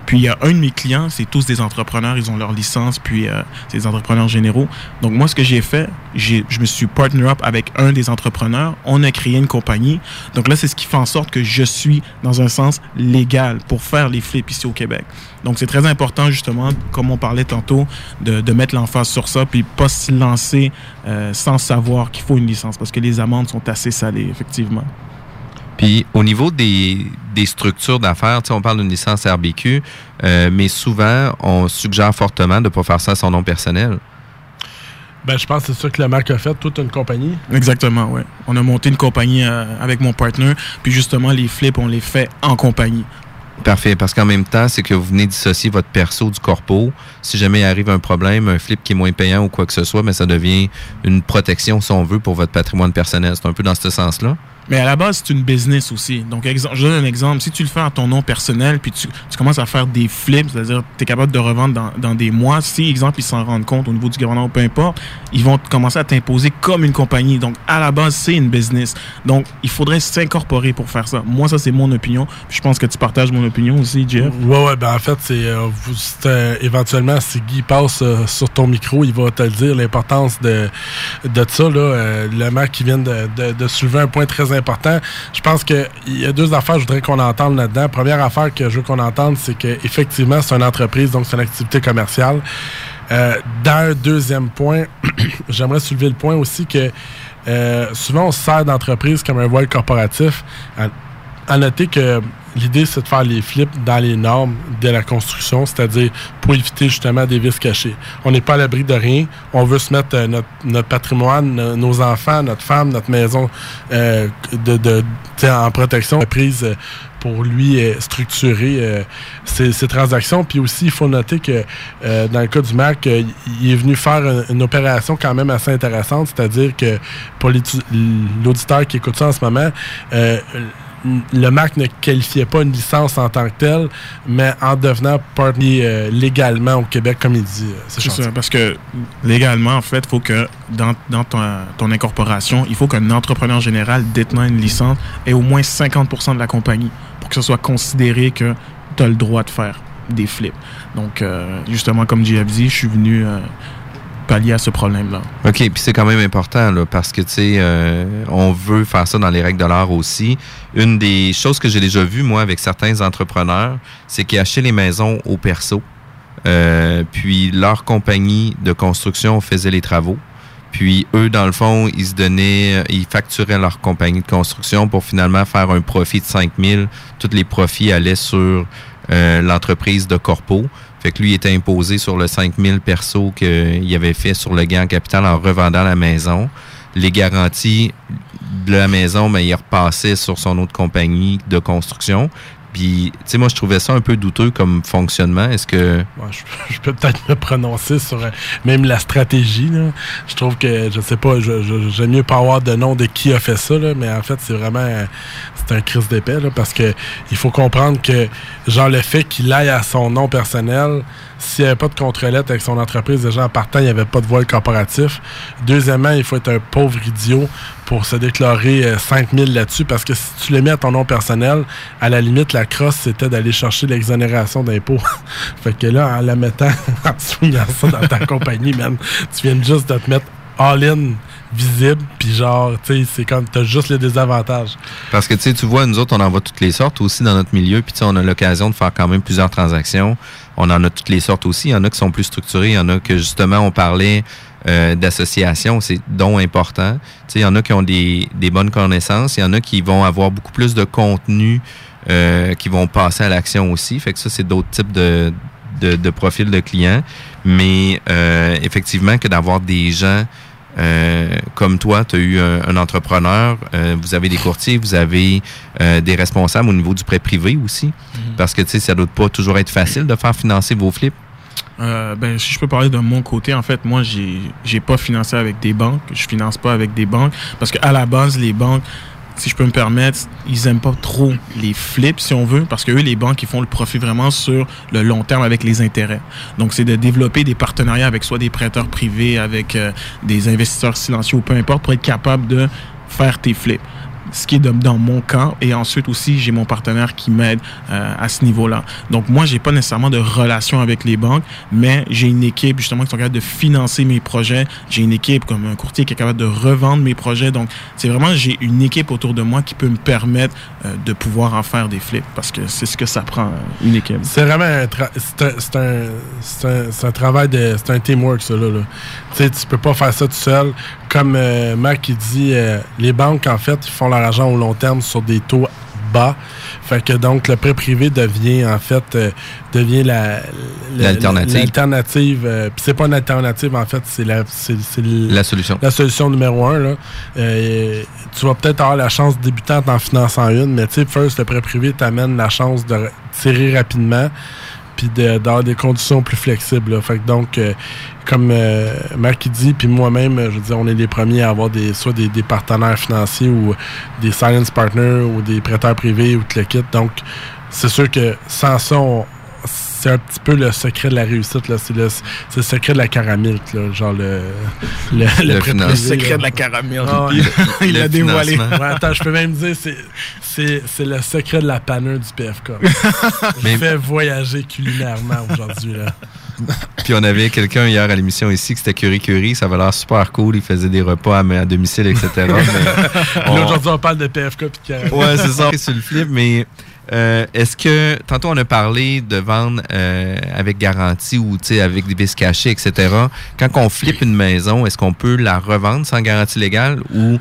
Puis il y a un de mes clients, c'est tous des entrepreneurs, ils ont leur licence, puis euh, c'est des entrepreneurs généraux. Donc moi, ce que j'ai fait, j'ai, je me suis partner up avec un des entrepreneurs. On a créé une compagnie. Donc là, c'est ce qui fait en sorte que je suis dans un sens légal pour faire les flips ici au Québec. Donc c'est très important justement, comme on parlait tantôt, de, de mettre l'emphase sur ça, puis pas se lancer euh, sans savoir qu'il faut une licence, parce que les amendes sont assez salées, effectivement. Puis au niveau des, des structures d'affaires, tu sais, on parle d'une licence RBQ, euh, mais souvent, on suggère fortement de ne pas faire ça à son nom personnel. Ben, je pense que c'est ça que le Mac a fait, toute une compagnie. Exactement, oui. On a monté une compagnie euh, avec mon partner, puis justement, les flips, on les fait en compagnie. Parfait, parce qu'en même temps, c'est que vous venez dissocier votre perso du corpo. Si jamais il arrive un problème, un flip qui est moins payant ou quoi que ce soit, mais ça devient une protection, si on veut, pour votre patrimoine personnel. C'est un peu dans ce sens-là. Mais à la base, c'est une business aussi. Donc, je donne un exemple. Si tu le fais à ton nom personnel, puis tu, tu commences à faire des flips, c'est-à-dire tu es capable de revendre dans, dans des mois, si, exemple, ils s'en rendent compte au niveau du gouvernement, peu importe, ils vont commencer à t'imposer comme une compagnie. Donc, à la base, c'est une business. Donc, il faudrait s'incorporer pour faire ça. Moi, ça, c'est mon opinion. Je pense que tu partages mon opinion aussi, Jeff. Ouais, ouais, ben en fait, c'est euh, euh, éventuellement, si Guy passe euh, sur ton micro, il va te le dire, l'importance de, de ça. Là, euh, le Mac qui vient de, de- de soulever un point très important. Je pense qu'il y a deux affaires que je voudrais qu'on entende là-dedans. Première affaire que je veux qu'on entende, c'est qu'effectivement, c'est une entreprise, donc c'est une activité commerciale. Euh, dans un deuxième point, j'aimerais soulever le point aussi que euh, souvent on se sert d'entreprise comme un voile corporatif. À, à noter que l'idée, c'est de faire les flips dans les normes de la construction, c'est-à-dire pour éviter justement des vices cachés. On n'est pas à l'abri de rien. On veut se mettre euh, notre, patrimoine, no- nos enfants, notre femme, notre maison euh, de, de, en protection prise euh, pour lui euh, structurer ces transactions. Puis aussi, il faut noter que dans le cas du Mac, il est venu faire une, une opération quand même assez intéressante, c'est-à-dire que pour l'auditeur qui écoute ça en ce moment, le Mac ne qualifiait pas une licence en tant que telle, mais en devenant partner euh, légalement au Québec, comme il dit. euh, C'est ça, parce que légalement, en fait, il faut que dans, dans ton, ton incorporation, il faut qu'un entrepreneur général détenant une licence ait au moins 50% de la compagnie pour que ce soit considéré que tu as le droit de faire des flips. Donc, euh, justement, comme JF dit, je suis venu euh, OK, puis c'est quand même important, parce que, tu sais, euh, on veut faire ça dans les règles de l'art aussi. Une des choses que j'ai déjà vues, moi, avec certains entrepreneurs, c'est qu'ils achetaient les maisons au perso. Euh, puis leur compagnie de construction faisait les travaux. Puis eux, dans le fond, ils se donnaient, ils facturaient leur compagnie de construction pour finalement faire un profit de 5 000. Tous les profits allaient sur euh, l'entreprise de Corpo. Fait que lui était imposé sur le 5 000 perso qu'il avait fait sur le gain en capital en revendant la maison. Les garanties de la maison, mais il repassait sur son autre compagnie de construction. Puis, tu sais, moi, je trouvais ça un peu douteux comme fonctionnement. Est-ce que. Je, peux peut-être me prononcer sur euh, même la stratégie. Là. Je trouve que, je sais pas, j'aime mieux pas avoir de nom de qui a fait ça, là, mais en fait, c'est vraiment. C'est un crise d'épée, parce que il faut comprendre que, genre, le fait qu'il aille à son nom personnel, s'il n'y avait pas de contrelette avec son entreprise, déjà en partant, il n'y avait pas de voile corporatif. Deuxièmement, il faut être un pauvre idiot pour se déclarer euh, 5000 là-dessus, parce que si tu le mets à ton nom personnel, à la limite, la crosse, c'était d'aller chercher l'exonération d'impôts. fait que là, en la mettant, en soulignant ça dans ta compagnie, man, tu viens juste de te mettre all-in visible, puis genre, tu sais, c'est comme, t'as juste les désavantages. Parce que tu sais, tu vois, nous autres, on en voit toutes les sortes aussi dans notre milieu. Puis tu sais, on a l'occasion de faire quand même plusieurs transactions. On en a toutes les sortes aussi. Il y en a qui sont plus structurés. Il y en a que justement, on parlait euh, d'associations, c'est dont important. Tu sais, il y en a qui ont des, des bonnes connaissances. Il y en a qui vont avoir beaucoup plus de contenu euh, qui vont passer à l'action aussi. Fait que ça, c'est d'autres types de, de, de profils de clients. Mais euh, effectivement, que d'avoir des gens comme toi, tu as eu un, un entrepreneur, euh, vous avez des courtiers, vous avez euh, des responsables au niveau du prêt privé aussi. Parce que tu sais, ça doit pas toujours être facile de faire financer vos flips. Euh, ben, si je peux parler de mon côté, en fait, moi, j'ai, j'ai pas financé avec des banques. Je finance pas avec des banques parce qu'à la base, les banques, si je peux me permettre, ils aiment pas trop les flips, si on veut, parce que eux, les banques, ils font le profit vraiment sur le long terme avec les intérêts. Donc, c'est de développer des partenariats avec soit des prêteurs privés, avec euh, des investisseurs silencieux ou peu importe, pour être capable de faire tes flips ce qui est dans mon camp et ensuite aussi j'ai mon partenaire qui m'aide euh, à ce niveau-là. Donc moi j'ai pas nécessairement de relation avec les banques, mais j'ai une équipe justement qui sont capables de financer mes projets. J'ai une équipe comme un courtier qui est capable de revendre mes projets. Donc c'est vraiment j'ai une équipe autour de moi qui peut me permettre euh, de pouvoir en faire des flips parce que c'est ce que ça prend euh, une équipe. C'est vraiment un, un, un, travail. C'est un teamwork, ça, là. là. Tu sais, tu peux pas faire ça tout seul. Comme euh, Mac, il dit, euh, les banques, en fait, ils font leur argent au long terme sur des taux bas. Fait que donc, le prêt privé devient, en fait, euh, devient la. la- L'alternative. L'alternative. euh, c'est pas une alternative, en fait, c'est la. c'est- La solution. la solution numéro un. Là. Euh, tu vas peut-être avoir la chance débutante en finançant une, mais tu sais, first, le prêt privé t'amène la chance de tirer rapidement puis d'avoir des conditions plus flexibles. Fait que donc, euh, comme euh, Marc dit, puis moi-même, euh, je veux dire, on est les premiers à avoir des soit des, des partenaires financiers ou des silence partners ou des prêteurs privés ou tout le kit. Donc, c'est sûr que sans ça, on- c'est un petit peu le secret de la réussite. là. C'est le, c'est le secret de la caramel, là, genre le, le, Le secret là. de la caramel. Ah Il le l'a dévoilé. Ouais, attends, je peux même dire, c'est, c'est, c'est le secret de la panure du PFK. Mais- Je fais voyager culinairement aujourd'hui. Là. Puis on avait quelqu'un hier à l'émission ici qui c'était Curie Curie, ça avait l'air super cool, il faisait des repas à, à domicile, etc. Mais on- Aujourd'hui, on parle de PFK puis de. Ouais, c'est ça. sur le flip, mais euh, est-ce que tantôt on a parlé de vendre euh, avec garantie ou avec des vis cachés, etc. Quand on flippe une maison, est-ce qu'on peut la revendre sans garantie légale ou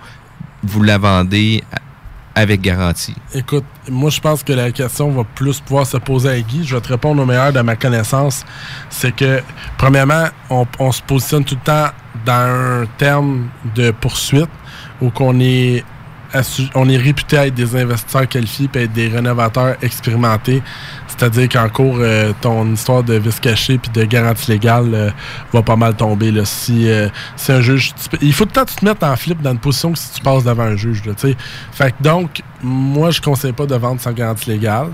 vous la vendez avec garantie? Écoute, moi, je pense que la question va plus pouvoir se poser à Guy. Je vais te répondre au meilleur de ma connaissance. C'est que, premièrement, on, on se positionne tout le temps dans un terme de poursuite où qu'on est on est réputé à être des investisseurs qualifiés et être des rénovateurs expérimentés. C'est-à-dire qu'en cours, euh, ton histoire de vice caché puis de garantie légale euh, va pas mal tomber. Là. Si, euh, si un juge. il faut tout le temps que tu te mettes en flip dans une position que si tu passes devant un juge. Fait que donc, moi, je conseille pas de vendre sans garantie légale.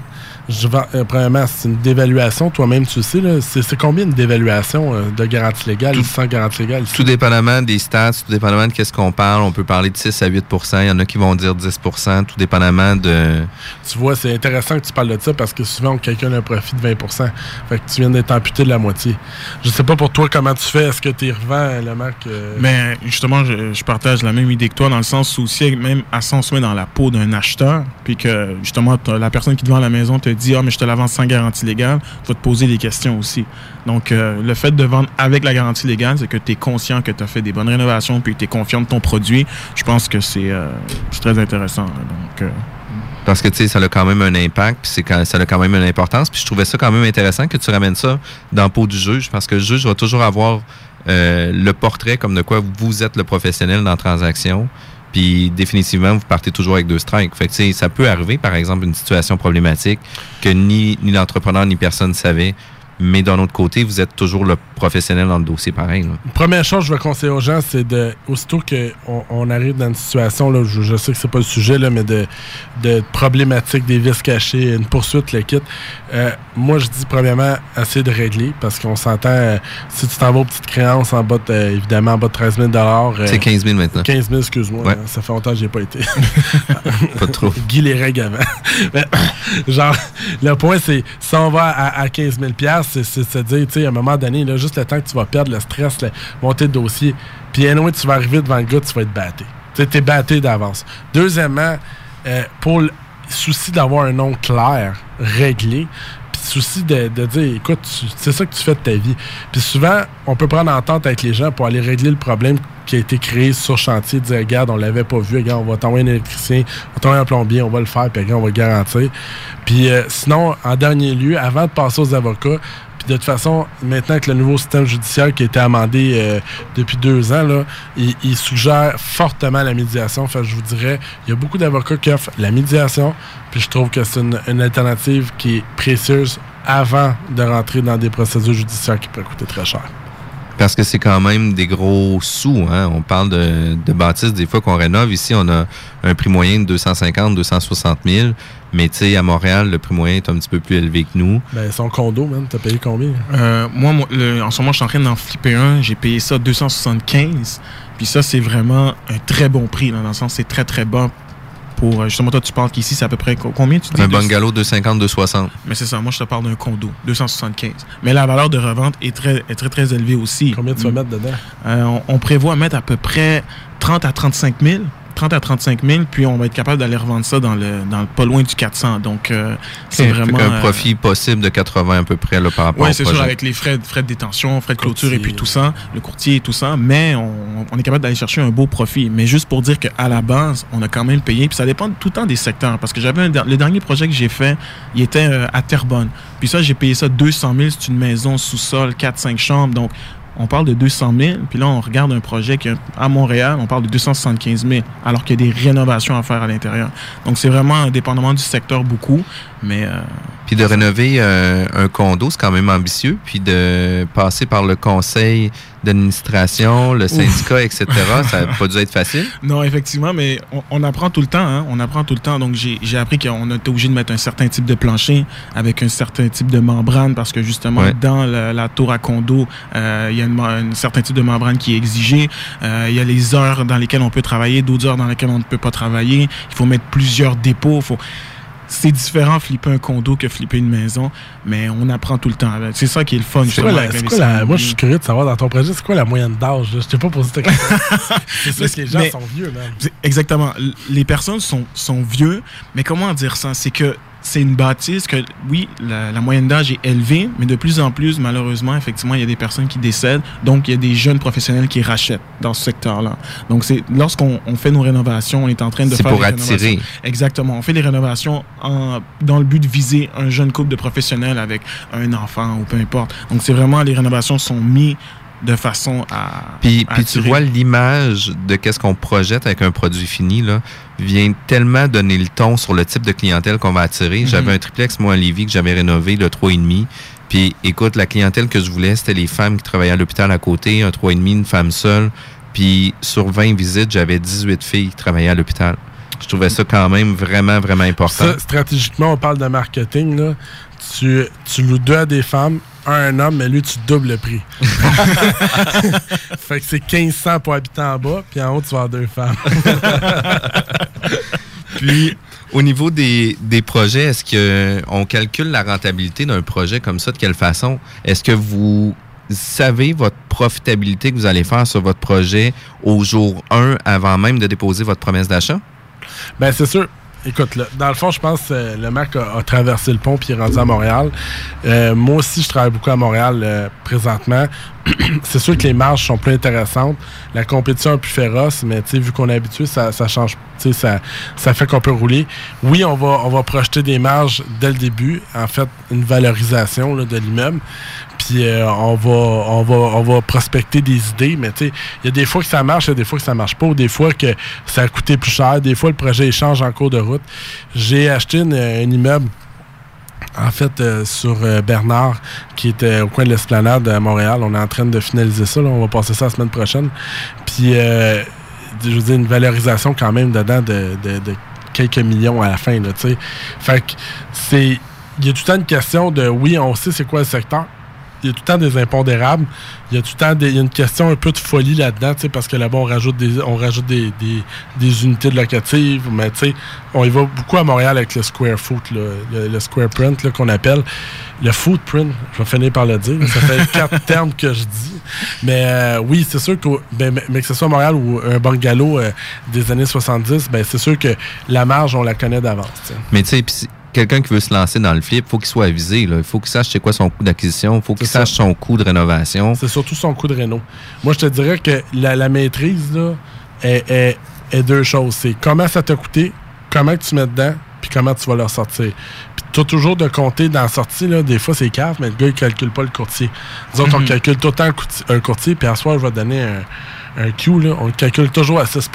Je vends, euh, premièrement, c'est une dévaluation. Toi-même, tu le sais. là. C'est, c'est combien une dévaluation euh, de garantie légale sans garantie légale? ici? Tout dépendamment des stats, tout dépendamment de qu'est-ce qu'on parle, on peut parler de 6 à 8% Il y en a qui vont dire 10% tout dépendamment de... Tu vois, c'est intéressant que tu parles de ça parce que souvent, quelqu'un a un profit de 20 Fait que tu viens d'être amputé de la moitié. Je sais pas pour toi comment tu fais. Est-ce que tu revends le marque euh, Mais justement, je, je partage la même idée que toi dans le sens où si même à 100 souhaits dans la peau d'un acheteur, puis que justement la personne qui te vend la maison te dit ah mais je te la vends sans garantie légale, tu vas te poser des questions aussi. Donc euh, le fait de vendre avec la garantie légale, c'est que tu es conscient que tu as fait des bonnes rénovations, puis tu es confiant de ton produit. Je pense que c'est euh, très intéressant. Donc euh, Parce que, tu sais, ça a quand même un impact, puis c'est ça a quand même une importance. Puis je trouvais ça quand même intéressant que tu ramènes ça dans le pot du juge, parce que le juge va toujours avoir le portrait comme de quoi vous êtes le professionnel dans la transaction. Puis définitivement, vous partez toujours avec deux strikes. Fait que, ça peut arriver, par exemple, une situation problématique que ni, ni l'entrepreneur ni personne ne savait. Mais d'un autre côté, vous êtes toujours le professionnel dans le dossier pareil. Première chose que je vais conseiller aux gens, c'est de, aussitôt qu'on on arrive dans une situation, là, je, je sais que c'est pas le sujet, là, mais de, de problématique des vices cachés, une poursuite, le kit. Euh, moi, je dis premièrement, essayer de régler, parce qu'on s'entend, euh, si tu t'en vas aux petites créances en bas de, euh, évidemment, en bas de 13 000 euh, C'est 15 000 maintenant. 15 000, excuse-moi. Ouais. hein, ça fait longtemps que j'ai pas été. Pas trop. Guy les règles avant. Mais, genre, le point, c'est si on va à, à 15 000 c'est se dire, tu sais, à un moment donné, là, juste le temps que tu vas perdre le stress, la montée de dossier, puis anyway, tu vas arriver devant le gars, tu vas être batté. Tu sais, t'es batté d'avance. Deuxièmement, euh, pour souci d'avoir un nom clair, réglé, puis souci de, de dire, écoute, c'est ça que tu fais de ta vie. Puis souvent, on peut prendre entente avec les gens pour aller régler le problème qui a été créé sur chantier, dire, regarde, on l'avait pas vu, regarde, on va t'envoyer un électricien, on va t'envoyer un plombier, on va le faire, puis regarde, on va garantir. Puis euh, sinon, en dernier lieu, avant de passer aux avocats, de toute façon, maintenant que le nouveau système judiciaire qui a été amendé euh, depuis deux ans, là, il, suggère fortement la médiation. Fait je vous dirais, il y a beaucoup d'avocats qui offrent la médiation, puis je trouve que c'est une, alternative qui est précieuse avant de rentrer dans des procédures judiciaires qui pourraient coûter très cher. Parce que c'est quand même des gros sous. Hein? On parle de, de bâtisses des fois qu'on rénove. Ici, on a un prix moyen de 250, 260 000. Mais tu sais, à Montréal, le prix moyen est un petit peu plus élevé que nous. Ben, son condo, man, t'as payé combien? Euh, moi, moi, le- en ce moment, je suis en train d'en flipper un. J'ai payé ça 275. Puis ça, c'est vraiment un très bon prix, là, dans le sens c'est très, très bas. Pour, euh, justement, toi, tu parles qu'ici, c'est à peu près co- combien tu dis? Un bungalow 250, 260. Mais c'est ça, moi, je te parle d'un condo, 275. Mais la valeur de revente est très, est très, très élevée aussi. Combien tu vas mettre dedans? Euh, on, on prévoit mettre à peu près 30 à 35 000. 30 à 35 000, puis on va être capable d'aller revendre ça dans le, dans le pas loin du 400. Donc, euh, c'est vraiment... qu'un euh, profit possible de 80 à peu près là, par rapport oui, c'est sûr, avec les frais, frais de détention, frais de clôture et puis tout ça, le courtier et tout ça, mais on, on est capable d'aller chercher un beau profit. Mais juste pour dire qu'à la base, on a quand même payé, puis ça dépend tout le temps des secteurs, parce que j'avais un le dernier projet que j'ai fait, il était euh, à Terrebonne. Puis ça, j'ai payé ça 200 000, c'est une maison sous-sol, 4-5 chambres, donc on parle de 200 000, puis là, on regarde un projet qui à Montréal, on parle de 275 000, alors qu'il y a des rénovations à faire à l'intérieur. Donc c'est vraiment dépendamment du secteur beaucoup, mais... euh, Puis de rénover euh, un condo, c'est quand même ambitieux. Puis de passer par le conseil d'administration, le syndicat, etc., ça n'a pas dû être facile? Non, effectivement, mais on, on apprend tout le temps. Hein? On apprend tout le temps. Donc, j'ai j'ai appris qu'on était obligé de mettre un certain type de plancher avec un certain type de membrane parce que justement, Ouais. dans la, la tour à condo, euh, il y a un certain type de membrane qui est exigé. Euh, il y a les heures dans lesquelles on peut travailler, d'autres heures dans lesquelles on ne peut pas travailler. Il faut mettre plusieurs dépôts. Faut... C'est différent flipper un condo que flipper une maison, mais on apprend tout le temps. C'est ça qui est le fun. Quoi la- avec quoi la- moi, je suis curieux de savoir dans ton projet, c'est quoi la moyenne d'âge? là? Je t'ai pas posé cette question. c'est sûr que les gens mais- sont vieux. C'est- Exactement. Les personnes sont, sont vieux, mais comment dire ça? C'est que c'est une bâtisse que, oui, la, la moyenne d'âge est élevée, mais de plus en plus, malheureusement, effectivement, il y a des personnes qui décèdent. Donc, il y a des jeunes professionnels qui rachètent dans ce secteur-là. Donc, c'est lorsqu'on on fait nos rénovations, on est en train de C'est faire pour des attirer. Exactement. On fait des rénovations en, dans le but de viser un jeune couple de professionnels avec un enfant ou peu importe. Donc, c'est vraiment, les rénovations sont mises de façon à. Puis, à puis tu vois l'image de qu'est-ce qu'on projette avec un produit fini là vient tellement donner le ton sur le type de clientèle qu'on va attirer. Mhm. J'avais un triplex moi à Lévis que j'avais rénové le 3,5. Puis écoute, la clientèle que je voulais, c'était les femmes qui travaillaient à l'hôpital à côté, un 3,5, une femme seule. Puis sur 20 visites, j'avais 18 filles qui travaillaient à l'hôpital. Je trouvais ça quand même vraiment, vraiment important. Ça, stratégiquement, on parle de marketing. Là. Tu, tu loues deux à des femmes, un à un homme, mais lui, tu doubles le prix. fait que c'est 1500 pour habitant en bas, puis en haut, tu vas avoir deux femmes. Puis, au niveau des, des projets, est-ce qu'on calcule la rentabilité d'un projet comme ça? De quelle façon? Est-ce que vous savez votre profitabilité que vous allez faire sur votre projet au jour 1 avant même de déposer votre promesse d'achat? Ben, c'est sûr. Écoute, dans le fond, je pense que euh, le Mac a, traversé le pont puis est rendu à Montréal. Euh, moi aussi, je travaille beaucoup à Montréal euh, présentement. c'est sûr que les marges sont plus intéressantes. La compétition est plus féroce, mais vu qu'on est habitué, ça, change. Ça, ça fait qu'on peut rouler. Oui, on va, on va projeter des marges dès le début. En fait, une valorisation de l'immeuble. Puis euh, on, va, on, va, on va prospecter des idées, mais tu sais, il y a des fois que ça marche, il y a des fois que ça marche pas, ou des fois que ça a coûté plus cher, des fois le projet échange en cours de route. J'ai acheté une- un immeuble en fait, euh, sur euh, Bernard, qui était au coin de l'Esplanade à Montréal. On est en train de finaliser ça. On va passer ça la semaine prochaine. Puis, euh, je veux dire, une valorisation quand même dedans de, quelques millions à la fin. Là, fait que c'est. Il y a tout le temps une question de oui, on sait c'est quoi le secteur. Il y a tout le temps des impondérables. Il y a tout le temps des- il y a une question un peu de folie là-dedans, tu sais, parce que là-bas, on rajoute des, on rajoute des, des- des unités de locatives, mais tu sais, on y va beaucoup à Montréal avec le square foot, là, le, le square print là, qu'on appelle. Le footprint, je vais finir par le dire. Ça fait quatre termes que je dis. Mais euh, oui, c'est sûr que, ben, mais, que ce soit à Montréal ou un bungalow euh, des années 70, ben, c'est sûr que la marge, on la connaît d'avance. Mais tu sais, quelqu'un qui veut se lancer dans le flip, faut qu'il soit avisé. Là. Il faut qu'il sache c'est quoi son coût d'acquisition. Il faut qu'il sache son coût de rénovation. C'est surtout son coût de réno. Moi, je te dirais que la, la maîtrise là, est, est- est deux choses. C'est comment ça t'a coûté, comment tu mets dedans, puis comment tu vas le ressortir. Puis tu toujours de compter dans la sortie, là, des fois c'est cave, mais le gars, il calcule pas le courtier. Nous autres, on Mhm. calcule tout le temps un courtier, un courtier, puis à soir, je vais donner un, un Q, là, on le calcule toujours à 6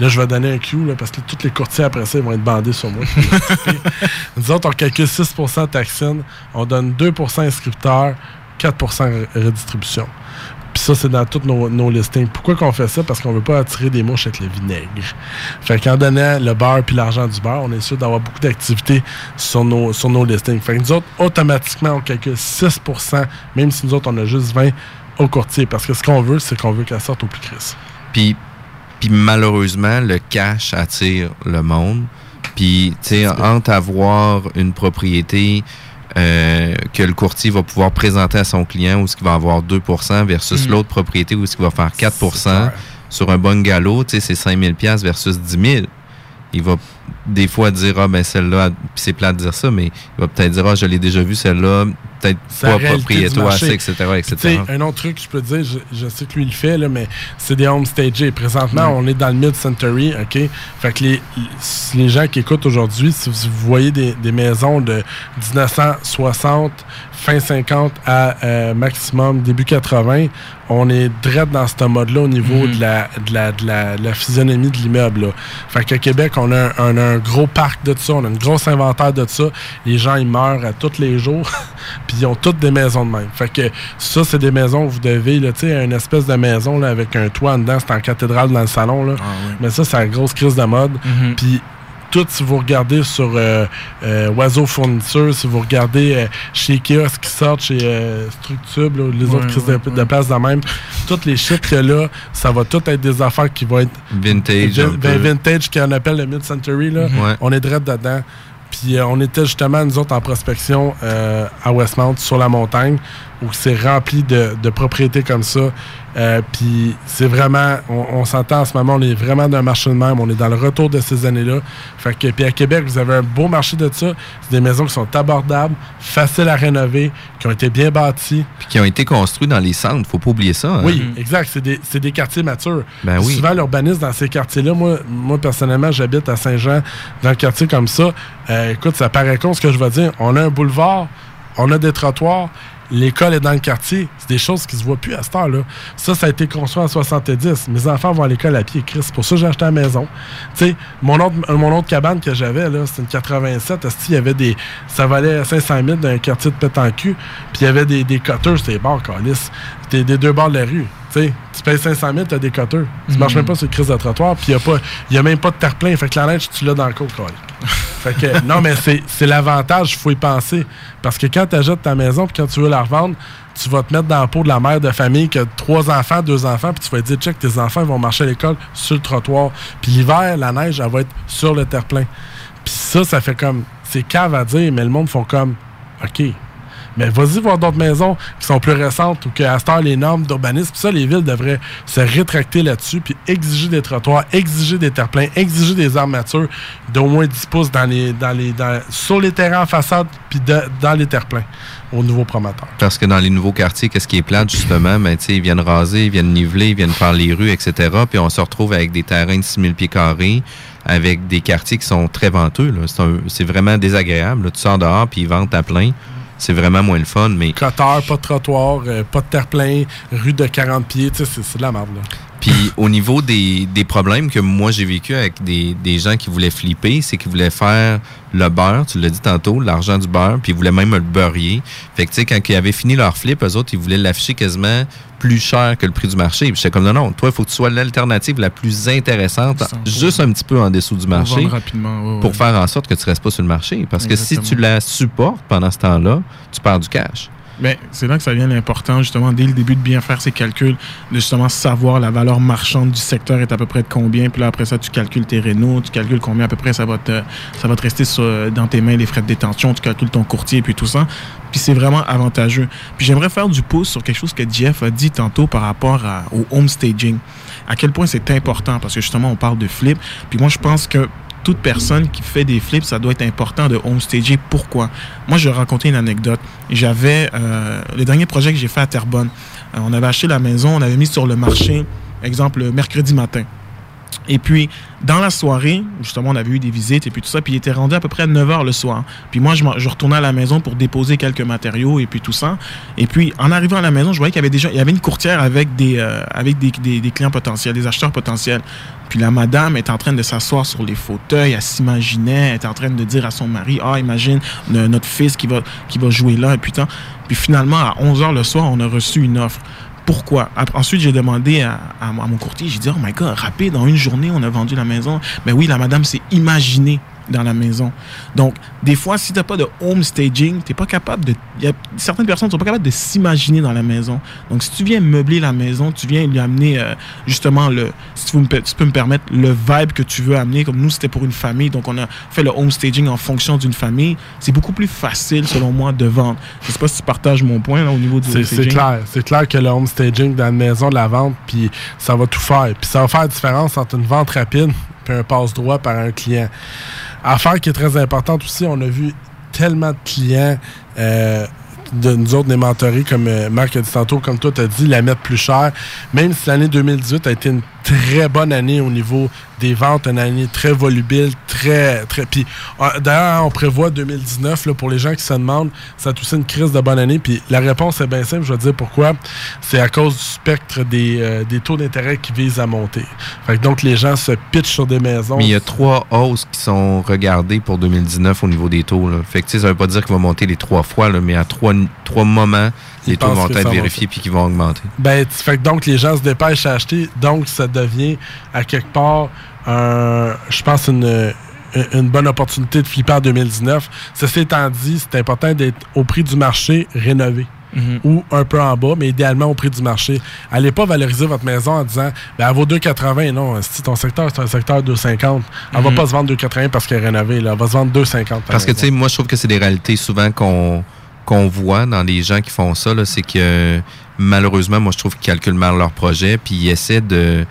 Là, je vais donner un Q, là, parce que tous les courtiers après ça, ils vont être bandés sur moi. Nous autres, on calcule 6% taxine, on donne 2% inscripteurs, 4% redistribution. Puis ça, c'est dans tous nos, nos listings. Pourquoi qu'on fait ça? Parce qu'on veut pas attirer des mouches avec le vinaigre. Fait qu'en donnant le beurre puis l'argent du beurre, on est sûr d'avoir beaucoup d'activités sur nos, sur nos listings. Fait que nous autres, automatiquement, on calcule 6% même si nous autres, on a juste 20 au courtier. Parce que ce qu'on veut, c'est qu'on veut qu'elle sorte au plus crise. Puis, puis malheureusement, le cash attire le monde. Puis, tu sais, entre avoir une propriété euh, que le courtier va pouvoir présenter à son client où ce qu'il va avoir 2 versus Mhm. l'autre propriété où ce qu'il va faire 4% sur un bungalow, tu sais, c'est 5 000 versus 10 000. Il va des fois dire, ah ben celle-là, puis c'est plat de dire ça, mais il va peut-être dire, ah je l'ai déjà vue celle-là, peut-être pas assez, etc., etc. un autre truc que je peux te dire, je, je sais que lui il fait, là, mais c'est des home stagés. Présentement, on est dans le mid-century, OK? Fait que les, les gens qui écoutent aujourd'hui, si vous voyez des, des maisons de 1960, fin 50 à euh, maximum début 80, on est direct dans ce mode-là au niveau Mhm. de, la, de, la, de, la, de la physionomie de l'immeuble. Fait qu'à Québec, on a, un, on a un gros parc de ça, on a une grosse inventaire de ça. Les gens, ils meurent à tous les jours, puis ils ont toutes des maisons de même. Fait que ça, c'est des maisons où vous devez, tu sais, une espèce de maison là, avec un toit en dedans, c'est en cathédrale dans le salon. Là. Mais ça, c'est la grosse crise de mode. Mhm. Puis tout, si vous regardez sur euh, euh, Oiseau Fourniture, si vous regardez euh, chez Ikea, ce qui sort chez euh, Structube, là, les Ouais, autres crises de, ouais, de place de même, toutes les shit que là, ça va tout être des affaires qui vont être Vintage. Ben, vintage qu'on appelle le mid-century. là. Ouais. On est direct dedans. Puis euh, on était justement, nous autres, en prospection euh, à Westmount, sur la montagne, où c'est rempli de, de propriétés comme ça. Euh, puis c'est vraiment, on, on s'entend en ce moment, on est vraiment dans un marché de même, on est dans le retour de ces années-là. Fait que, puis à Québec, vous avez un beau marché de ça. C'est des maisons qui sont abordables, faciles à rénover, qui ont été bien bâties. Puis qui ont été construits dans les centres, faut pas oublier ça. hein. Oui, exact. C'est des, des quartiers matures. Ben oui. Souvent, l'urbanisme dans ces quartiers-là, moi, moi personnellement, j'habite à Saint-Jean, dans un quartier comme ça. Euh, écoute, ça paraît con ce que je vais dire. On a un boulevard, on a des trottoirs, l'école est dans le quartier. C'est des choses qui se voient plus à cette heure-là. Ça, ça a été construit en 70. Mes enfants vont à l'école à pied, Chris. C'est pour ça que j'ai acheté la maison. Tu sais, mon autre, euh, mon autre cabane que j'avais, là, c'était une 87. esti, Il y avait des. Ça valait 500 000 dans un quartier de pétancu. Puis il y avait des, des cutters, les bars, calice. C'était des deux bords de la rue. Tu sais, tu payes 500 000, t'as des cutters. Tu Mhm. marches même pas sur le crise de trottoir, puis il n'y a, pas- y a même pas de terre-plein. Fait que la neige, tu l'as dans le cours. Fait que, non, mais c'est c'est l'avantage, il faut y penser. Parce que quand tu achètes ta maison, puis quand tu veux la revendre, tu vas te mettre dans la peau de la mère de famille qui a trois enfants, deux enfants, puis tu vas te dire, check, tes enfants ils vont marcher à l'école sur le trottoir. Puis l'hiver, la neige, elle va être sur le terre-plein. Puis ça, ça fait comme, c'est cave à dire, mais le monde font comme, OK. Mais vas-y voir d'autres maisons qui sont plus récentes ou qu'à cette les normes d'urbanisme, ça, les villes devraient se rétracter là-dessus puis exiger des trottoirs, exiger des terre-pleins, exiger des armatures d'au moins 10 pouces sur les terrains en façade puis dans les terre-pleins aux nouveaux promoteurs. Parce que dans les nouveaux quartiers, qu'est-ce qui est plate, justement? Ben, ils viennent raser, ils viennent niveler, ils viennent faire les rues, etc. Puis on se retrouve avec des terrains de 6000 pieds carrés, avec des quartiers qui sont très venteux. C'est vraiment désagréable. Tu sors dehors, puis ils vendent à plein. C'est vraiment moins le fun, mais... Cotteur, pas de trottoir, euh, pas de terre-plein, rue de 40 pieds, c'est de la merde, là. Puis au niveau des, des problèmes que moi j'ai vécu avec des, des gens qui voulaient flipper, c'est qu'ils voulaient faire le beurre, tu l'as dit tantôt, l'argent du beurre, puis ils voulaient même le beurrier. Fait que tu sais, quand ils avaient fini leur flip, eux autres, ils voulaient l'afficher quasiment plus cher que le prix du marché. Puis j'étais comme non, non, toi, il faut que tu sois l'alternative la plus intéressante, juste un petit peu en dessous du marché. rapidement, ouais, ouais. Pour faire en sorte que tu restes pas sur le marché. Parce que si tu la supportes pendant ce temps-là, tu perds du cash. Mais c'est là que ça devient l'important, justement, dès le début, de bien faire ses calculs, de justement savoir la valeur marchande du secteur est à peu près de combien. Puis là, après ça, tu calcules tes rénaux, tu calcules combien à peu près ça va te, ça va te rester dans tes mains, les frais de détention, tu calcules ton courtier, puis tout ça. Puis c'est vraiment avantageux. Puis j'aimerais faire du pouce sur quelque chose que Jeff a dit tantôt par rapport au home staging. À quel point c'est important, parce que justement, on parle de flip. Puis moi, je pense que toute personne qui fait des flips, ça doit être important de homestager. Pourquoi? Moi, je vais une anecdote. J'avais euh, le dernier projet que j'ai fait à Terrebonne. Euh, on avait acheté la maison, on avait mis sur le marché, exemple, le mercredi matin. Et puis, dans la soirée, justement, on avait eu des visites et puis tout ça, puis il était rendu à peu près à 9 h le soir. Puis moi, je, je retournais à la maison pour déposer quelques matériaux et puis tout ça. Et puis, en arrivant à la maison, je voyais qu'il y avait déjà, il y avait une courtière avec des, euh, avec des, des- clients potentiels, des acheteurs potentiels. Puis la madame est en train de s'asseoir sur les fauteuils, elle s'imaginait, elle est en train de dire à son mari, ah, imagine notre fils qui va, qui va jouer là et puis tant. Puis finalement, à 11 h le soir, on a reçu une offre. Pourquoi? Ensuite, j'ai demandé à, mon courtier, j'ai dit, oh my god, rapide, en une journée, on a vendu la maison. Mais oui, la madame s'est imaginée dans la maison. Donc, des fois, si tu n'as pas de home staging, tu pas capable de. il y a certaines personnes ne sont pas capables de s'imaginer dans la maison. Donc, si tu viens meubler la maison, tu viens lui amener euh, justement le. Si tu, me peux me permettre, le vibe que tu veux amener. Comme nous, c'était pour une famille. Donc, on a fait le home staging en fonction d'une famille. C'est beaucoup plus facile, selon moi, de vendre. Je sais pas si tu partages mon point là, au niveau du C'est clair. C'est clair que le home staging dans la maison de la vente, puis ça va tout faire. Puis ça va faire la différence entre une vente rapide et un passe-droit par un client. Affaire qui est très importante aussi, on a vu tellement de clients euh, de nous autres, des mentorés, comme euh, Marc a dit tantôt, comme toi, tu as dit, la mettre plus cher. Même si l'année 2018 a été une très bonne année au niveau des ventes, une année très volubile, très. très puis euh, D'ailleurs, on prévoit 2019, là, pour les gens qui se demandent, ça a une crise de bonne année. Puis la réponse est bien simple, je vais te dire pourquoi. C'est à cause du spectre des, euh, des taux d'intérêt qui visent à monter. Fait que donc, les gens se pitchent sur des maisons. Mais il y a trois hausses qui sont regardées pour 2019 au niveau des taux. Là. Fait que, ça veut pas dire qu'il va monter les trois fois, mais à trois, trois moments, les taux vont être vérifiés puis qu'ils vont augmenter. Ben, fait que donc les gens se dépêchent à acheter, donc ça devient à quelque part un, je pense une, une bonne opportunité de flipper en 2019. Ceci étant dit, c'est important d'être au prix du marché rénové. Mhm. Ou un peu en bas, mais idéalement au prix du marché. Allez pas valoriser votre maison en disant ben, elle vaut 2,80. Non, si ton secteur, c'est un secteur 2,50. Elle va Mhm. pas se vendre 2,80 parce qu'elle est rénovée. Là. Elle va se vendre 2,50. Parce que, tu sais, moi, je trouve que c'est des réalités souvent qu'on qu'on voit dans les gens qui font ça. C'est que, malheureusement, moi, je trouve qu'ils calculent mal leur projet puis ils essaient de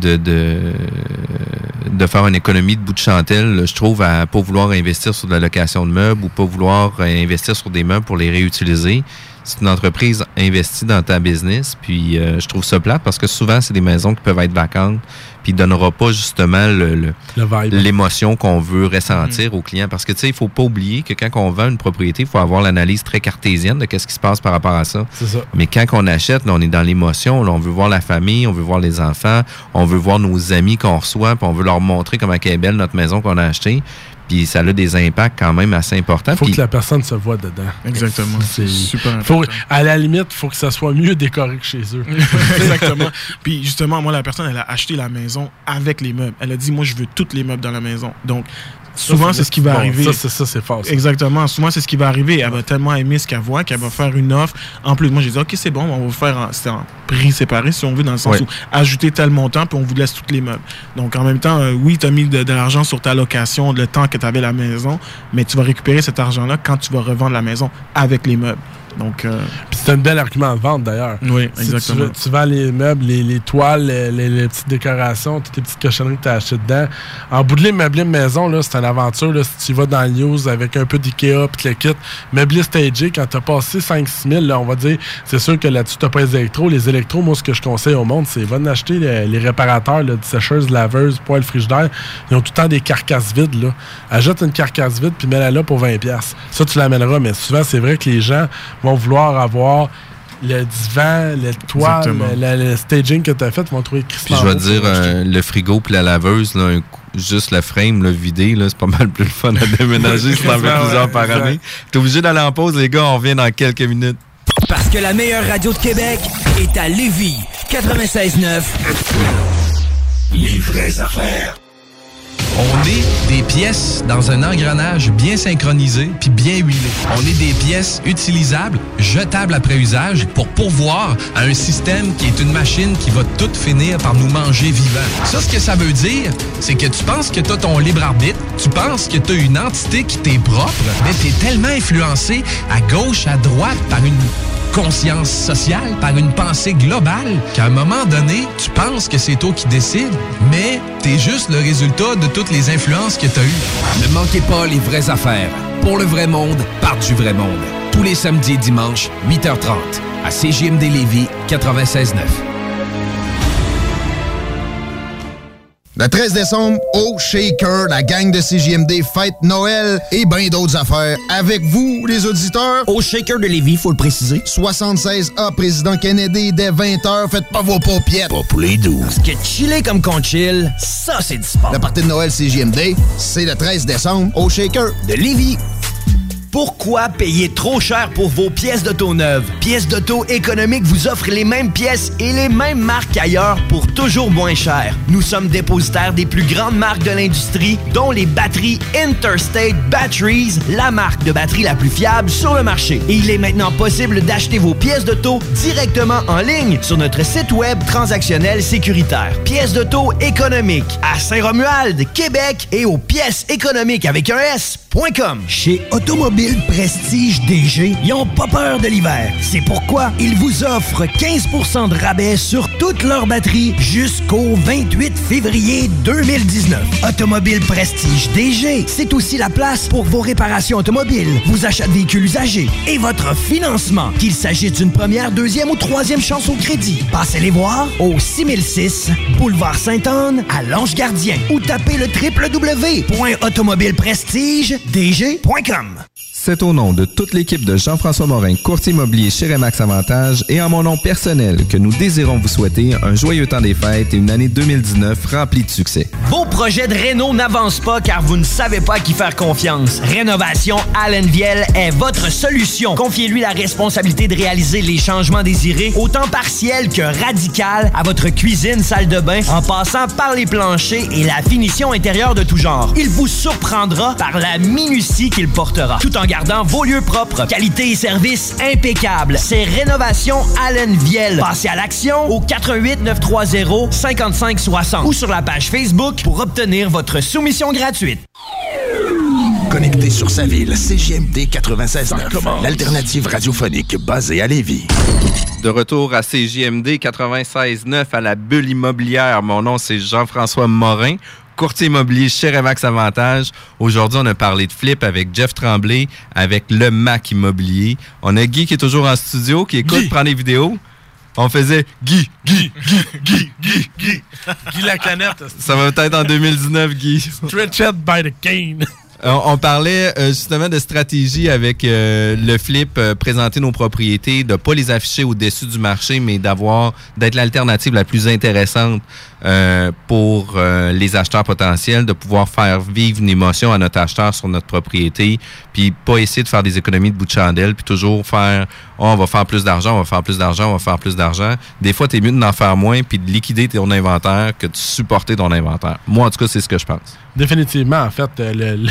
de, de, faire une économie de bout de chandelle, là, je trouve, à pas vouloir investir sur de la location de meubles ou pas vouloir euh, investir sur des meubles pour les réutiliser. C'est une entreprise investie dans ta business, puis euh, je trouve ça plate parce que souvent, c'est des maisons qui peuvent être vacantes, puis donnera pas justement le, l'émotion qu'on veut ressentir aux clients. Parce que, tu sais, il faut pas oublier que quand on vend une propriété, il faut avoir l'analyse très cartésienne de qu'est-ce qui se passe par rapport à ça. C'est ça. Mais quand on achète, là, on est dans l'émotion. on veut voir la famille, on veut voir les enfants, on veut voir nos amis qu'on reçoit, puis on veut leur montrer comment elle est belle notre maison qu'on a achetée. Puis ça a des impacts quand même assez importants. Il faut que la personne se voit dedans. Exactement. C'est super faut, À la limite, il faut que ça soit mieux décoré que chez eux. Exactement. Puis justement, moi, la personne, elle a acheté la maison avec les meubles. Elle a dit, moi, je veux tous les meubles dans la maison. Donc, souvent, c'est ce qui va bon, arriver. Ça, c'est ça, c'est fort. ça. Exactement. Souvent, c'est ce qui va arriver. Elle va tellement aimer ce qu'elle voit qu'elle va faire une offre. En plus, moi, j'ai dit, OK, c'est bon, on va vous faire en, en prix séparé, si on veut, dans le sens où ajouter tel montant, puis on vous laisse tous les meubles. Donc, en même temps, euh, oui, tu as mis de, de l'argent sur ta location, le temps que tu avais la maison, mais tu vas récupérer cet argent-là quand tu vas revendre la maison avec les meubles. Donc, euh, Puis c'est un bel argument de vente d'ailleurs. Oui, Si exactement. Tu, tu vends les meubles, les, les toiles, les, les- les petites décorations, toutes les petites cochonneries que tu as achetées dedans. En bout de ligne, meubler maison, là, c'est une aventure. Là, si tu vas dans le news avec un peu d'IKEA puis le kit, meubler stagé, quand tu as passé 5-6 000, là, on va dire, c'est sûr que là-dessus, tu n'as pas les électros. Les électros, moi, ce que je conseille au monde, c'est va acheter les, réparateurs, là, de sécheuses, laveuses, poêles, frigidaires. Ils ont tout le temps des carcasses vides. Là. Achète une carcasse vide puis mets-la là pour 20$. piastres. Ça, tu l'amèneras, mais souvent, c'est vrai que les gens vont vouloir avoir le divan, le toile, Exactement. le, le- le staging que tu as fait, ils vont trouver Puis je vais dire, euh, le frigo puis la laveuse, là, un coup- juste la frame, le vidé, là, c'est pas mal plus le fun à déménager si t'en fais Ouais, plusieurs par année. T'es obligé d'aller en pause, les gars, on revient dans quelques minutes. Parce que la meilleure radio de Québec est à Lévis. 96.9. Les vraies affaires. On est des pièces dans un engrenage bien synchronisé puis bien huilé. On est des pièces utilisables, jetables après usage pour pourvoir à un système qui est une machine qui va tout finir par nous manger vivants. Ça, ce que ça veut dire, c'est que tu penses que tu as ton libre arbitre, tu penses que tu as une entité qui t'est propre, mais tu es tellement influencé à gauche, à droite par une conscience sociale, par une pensée globale, qu'à un moment donné, tu penses que c'est toi qui décides, mais t'es juste le résultat de toutes les influences que t'as eues. Ne manquez pas les vraies affaires. Pour le vrai monde, par du vrai monde. Tous les samedis et dimanches, 8h30, à CJMD Lévis 96.9. Le 13 décembre, au Shaker, la gang de CJMD fête Noël et bien d'autres affaires. Avec vous, les auditeurs. Au Shaker de Lévis, faut le préciser. 76A, Président Kennedy, dès 20h. Faites pas vos paupiètes. Pas pour les 12. Parce que chiller comme qu'on chill, ça, c'est du sport. Le party de Noël CJMD, c'est le 13 décembre, au Shaker de Lévis. Pourquoi payer trop cher pour vos pièces d'auto neuves? Pièces d'auto économiques vous offre les mêmes pièces et les mêmes marques ailleurs pour toujours moins cher. Nous sommes dépositaires des plus grandes marques de l'industrie, dont les batteries Interstate Batteries, la marque de batterie la plus fiable sur le marché. Et il est maintenant possible d'acheter vos pièces d'auto directement en ligne sur notre site web transactionnel sécuritaire. Pièces d'auto économiques à Saint-Romuald, Québec et aux pièces économiques avec un S.com. Chez Automobile Prestige DG, ils ont pas peur de l'hiver. C'est pourquoi ils vous offrent 15% de rabais sur toutes leurs batteries jusqu'au 28 février 2019. Automobile Prestige DG, c'est aussi la place pour vos réparations automobiles, vos achats de véhicules usagés et votre financement, qu'il s'agisse d'une première, deuxième ou troisième chance au crédit. Passez les voir au 6006 Boulevard Sainte-Anne à Lange-Gardien ou tapez le www.automobileprestigedg.com. C'est au nom de toute l'équipe de Jean-François Morin, courtier immobilier chez Remax Avantage et en mon nom personnel que nous désirons vous souhaiter un joyeux temps des fêtes et une année 2019 remplie de succès. Vos projets de réno n'avancent pas car vous ne savez pas à qui faire confiance. Rénovation Allenviel est votre solution. Confiez-lui la responsabilité de réaliser les changements désirés, autant partiels que radical, à votre cuisine, salle de bain, en passant par les planchers et la finition intérieure de tout genre. Il vous surprendra par la minutie qu'il portera, gardant vos lieux propres. Qualité et service impeccable. C'est Rénovation Allenviel. Passez à l'action au 88 930 55 60 ou sur la page Facebook pour obtenir votre soumission gratuite. Connecté sur sa ville, CGMD 96.9, l'alternative radiophonique basée à Lévis. De retour à CJMD 96.9 à la bulle immobilière. Mon nom, c'est Jean-François Morin, courtier immobilier chez Remax Avantage. Aujourd'hui, on a parlé de flip avec Jeff Tremblay, avec le Mac Immobilier. On a Guy qui est toujours en studio, qui écoute, prend des vidéos. On faisait Guy, Guy, Guy, Guy, Guy, Guy. Guy la canette. Ça va peut-être en 2019, Guy. Stretched by the cane. On, on parlait euh, justement de stratégie avec euh, le flip, euh, présenter nos propriétés, de pas les afficher au-dessus du marché, mais d'avoir d'être l'alternative la plus intéressante euh, pour euh, les acheteurs potentiels, de pouvoir faire vivre une émotion à notre acheteur sur notre propriété, puis pas essayer de faire des économies de bout de chandelle, puis toujours faire Oh, on va faire plus d'argent, on va faire plus d'argent, on va faire plus d'argent. Des fois, tu es mieux d'en faire moins puis de liquider ton inventaire que de supporter ton inventaire. Moi, en tout cas, c'est ce que je pense. Définitivement, en fait, euh, le,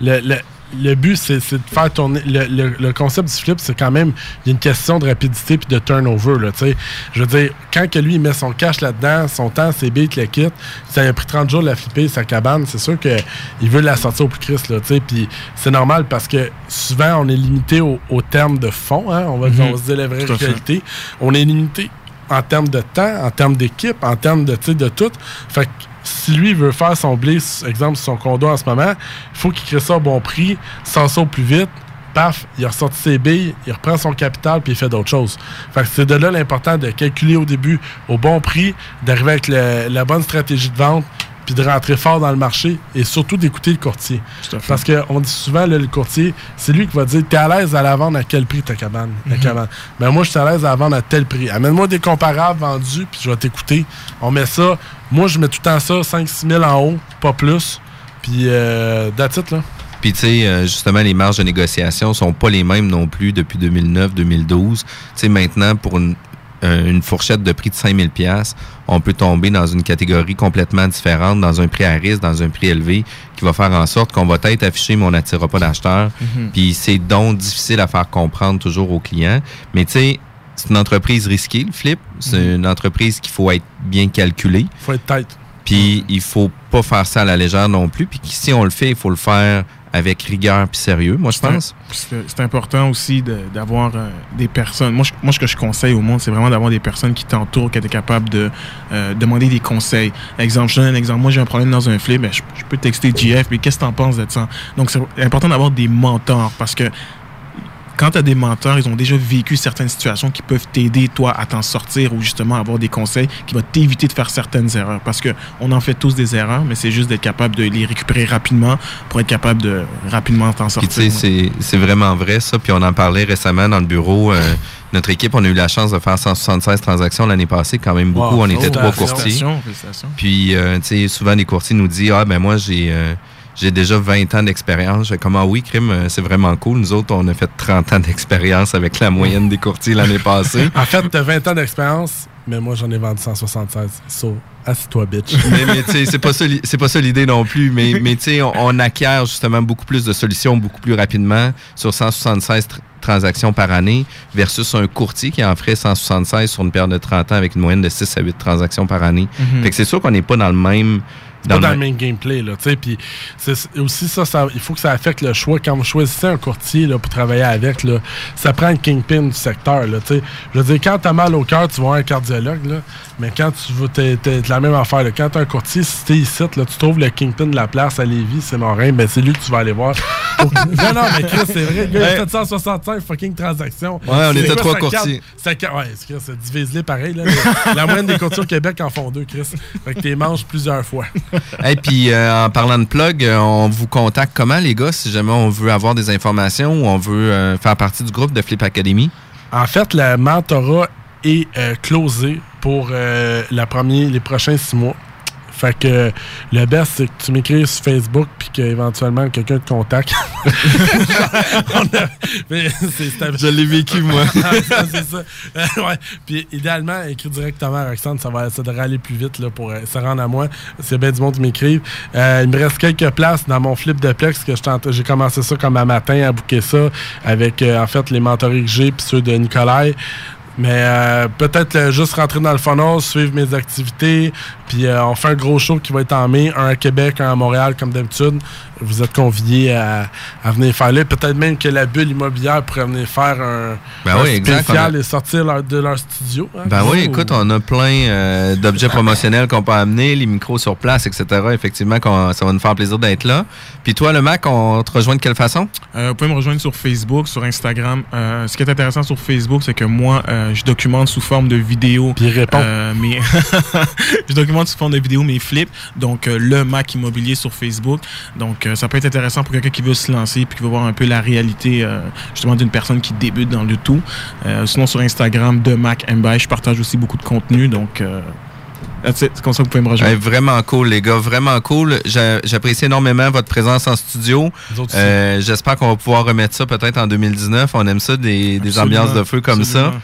le- le- le but, c'est de faire tourner. Le, le- le concept du flip, c'est quand même. Il y a une question de rapidité puis de turnover. Là, tu sais. je veux dire, quand que lui, il met son cash là-dedans, son temps, ses billes, le kit, ça a pris 30 jours de la flipper, sa cabane, c'est sûr qu'il veut la sortir au plus Christ. là, tu sais, Puis c'est normal parce que souvent, on est limité au, au terme de fond. hein, on, va, Mhm. on va se dire la vraie réalité. On est limité en termes de temps, en termes d'équipe, en termes de, de tout. Fait que si lui veut faire son blé, exemple, son condo en ce moment, il faut qu'il crée ça au bon prix, ça au plus vite. Paf, il ressorti ses billes, il reprend son capital puis il fait d'autres choses. C'est de là l'important de calculer au début au bon prix, d'arriver avec la bonne stratégie de vente, puis de rentrer fort dans le marché et surtout d'écouter le courtier. Parce qu'on dit souvent, là, le courtier, c'est lui qui va dire T'es à l'aise à la vendre à quel prix ta cabane, la Mhm. cabane? Ben moi, je suis à l'aise à la vendre à tel prix. Amène-moi des comparables vendus, puis je vais t'écouter. On met ça. Moi, je mets tout le temps ça, 5-6 000 en haut, pas plus. Puis, euh, that's it, là. Puis, tu sais, euh, justement, les marges de négociation sont pas les mêmes non plus depuis 2009-2012. Tu sais, maintenant, pour une, une fourchette de prix de 5000 pièces, on peut tomber dans une catégorie complètement différente, dans un prix à risque, dans un prix élevé, qui va faire en sorte qu'on va être affiché, mais on n'attirera pas d'acheteurs. Mhm. Puis, c'est donc difficile à faire comprendre toujours aux clients. Mais, tu sais, c'est une entreprise risquée, le flip. C'est Mhm. une entreprise qu'il faut être bien calculé. faut être tête. Puis il faut pas faire ça à la légère non plus. Puis si on le fait, il faut le faire avec rigueur puis sérieux, moi je pense. C'est important aussi de- d'avoir euh, des personnes. Moi, je- moi, ce que je conseille au monde, c'est vraiment d'avoir des personnes qui t'entourent, qui étaient capables de euh, demander des conseils. Exemple, je donne un exemple. Moi, j'ai un problème dans un flip, ben, je, je peux texter GF, mais qu'est-ce que t'en penses de ça? Donc, c'est important d'avoir des mentors parce que quand tu as des mentors, ils ont déjà vécu certaines situations qui peuvent t'aider, toi, à t'en sortir ou justement avoir des conseils qui vont t'éviter de faire certaines erreurs. Parce que on en fait tous des erreurs, mais c'est juste d'être capable de les récupérer rapidement pour être capable de rapidement t'en sortir. tu sais, c'est- vraiment vrai ça. Puis on en parlait récemment dans le bureau. euh, notre équipe, on a eu la chance de faire 176 transactions l'année passée, quand même beaucoup. Wow. on était trois félicitations, courtiers. félicitations. Puis euh, tu sais, souvent les courtiers nous disent ah ben moi j'ai euh, j'ai déjà 20 ans d'expérience. Je fais comme ah oui, crime, euh, c'est vraiment cool. Nous autres, on a fait 30 ans d'expérience avec la moyenne des courtiers l'année passée. En fait, t'as 20 ans d'expérience, mais moi, j'en ai vendu 176. So, assis-toi, bitch. mais, mais tu sais, c'est pas pas ça l'idée non plus. Mais, mais tu sais, on, on acquiert justement beaucoup plus de solutions beaucoup plus rapidement sur 176 tr- transactions par année versus un courtier qui en ferait 176 sur une période de 30 ans avec une moyenne de 6 à 8 transactions par année. Mhm. Fait que c'est sûr qu'on n'est pas dans le même. Pas dans le même- même gameplay, là, tu sais, puis aussi ça, ça, il faut que ça affecte le choix. Quand vous choisissez un courtier, là, pour travailler avec, là, ça prend le kingpin du secteur, là, tu sais. Je veux dire, quand t'as mal au cœur, tu vas voir un cardiologue, là, mais quand tu veux, t'es, t'es la même affaire, là. Quand t'as un courtier, si t'es ici, là, tu trouves le kingpin de la place à Lévis, c'est Morin, ben c'est lui que tu vas aller voir. non, non, mais Chris, c'est vrai, il a Hey. fait 165 fucking transactions. Ouais, on était trois courtiers. ça ouais, c'est Chris, divise-les pareil, là. La- La moyenne des courtiers au Québec en font deux, Chris. Fait que t'es manges plusieurs fois. Et puis, euh, en parlant de plug, euh, on vous contacte comment, les gars, si jamais on veut avoir des informations ou on veut euh, faire partie du groupe de Flip Academy? En fait, le mentorat est euh, closé pour la les prochains six mois. Fait que le best, c'est que tu m'écris sur Facebook puis qu'éventuellement quelqu'un te contacte. A- Je l'ai vécu, moi. c'est ça. Euh, ouais. Puis idéalement, écris directement à Roxane, ça, va, ça devrait aller plus vite là, pour euh, se rendre à moi. C'est bien du monde qui m'écrive. Euh, il me reste quelques places dans mon flip de Plex que j'ai commencé ça comme un matin à bouquer ça avec euh, en fait les mentorés que j'ai puis ceux de Nicolai. Mais euh, peut-être euh, juste rentrer dans le funnel, suivre mes activités. Puis euh, on fait un gros show qui va être en mai, un à Québec, un à Montréal, comme d'habitude. Vous êtes conviés à, à venir faire là. Peut-être même que la bulle immobilière pourrait venir faire un, Ben un oui, spécial a- et sortir leur- de leur studio. hein. Ben oui, écoute, on a plein euh, d'objets promotionnels qu'on peut amener, les micros sur place, etc. Effectivement, ça va nous faire plaisir d'être là. Puis toi, le Mac, on te rejoint de quelle façon? Euh, vous pouvez me rejoindre sur Facebook, sur Instagram. Euh, ce qui est intéressant sur Facebook, c'est que moi, euh, je documente sous forme de vidéo. Puis il répond. Euh, mes je documente sous forme de vidéo mes flips. Donc, euh, le Mac immobilier sur Facebook. Donc, euh, ça peut être intéressant pour quelqu'un qui veut se lancer puis qui veut voir un peu la réalité, euh, justement, d'une personne qui débute dans le tout. Euh, sinon, sur Instagram, de Mac Mby, je partage aussi beaucoup de contenu. Donc, euh, c'est comme ça que vous pouvez me rejoindre. Ouais, vraiment cool, les gars, vraiment cool. J'a- J'apprécie énormément votre présence en studio. Euh, J'espère qu'on va pouvoir remettre ça peut-être en 2019. On aime ça, des, ambiances de feu comme absolument. ça.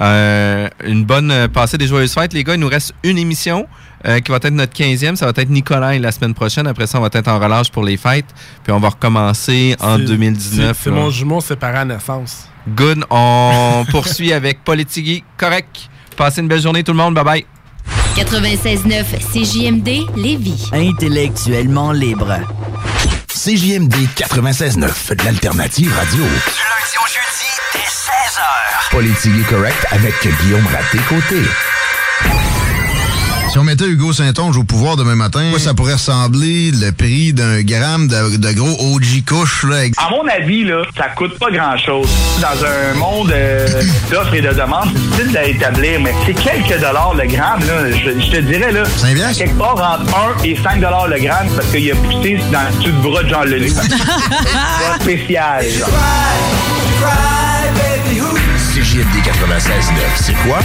Euh, une bonne passée des joyeuses fêtes, les gars. Il nous reste une émission euh, qui va être notre 15e. Ça va être Nicolas la semaine prochaine. Après ça, on va être en relâche pour les fêtes. Puis on va recommencer en C'est- 2019. C'est mon jumeau séparé à naissance. Good. On poursuit avec Politigui. Correct. Passez une belle journée, tout le monde. Bye bye. 96.9 CJMD Lévis. Intellectuellement libre. CJMD 96.9, l'alternative radio. Du lundi au jeudi, dès 16h. Politique correct avec Guillaume Raté-Côté. Si on mettait Hugo Saint-Onge au pouvoir demain matin, quoi ça pourrait ressembler le prix d'un gramme de, de gros OG couche là, avec- À mon avis, là, ça coûte pas grand-chose. Dans un monde euh, d'offres et de demandes, c'est difficile à établir, mais c'est quelques dollars le gramme. Là, je, je te dirais, là, quelque part entre 1 et 5 dollars le gramme parce qu'il a poussé dans le dessus de bras de Jean Leloup. c'est pas spécial. genre. CJMD 96.9, c'est quoi?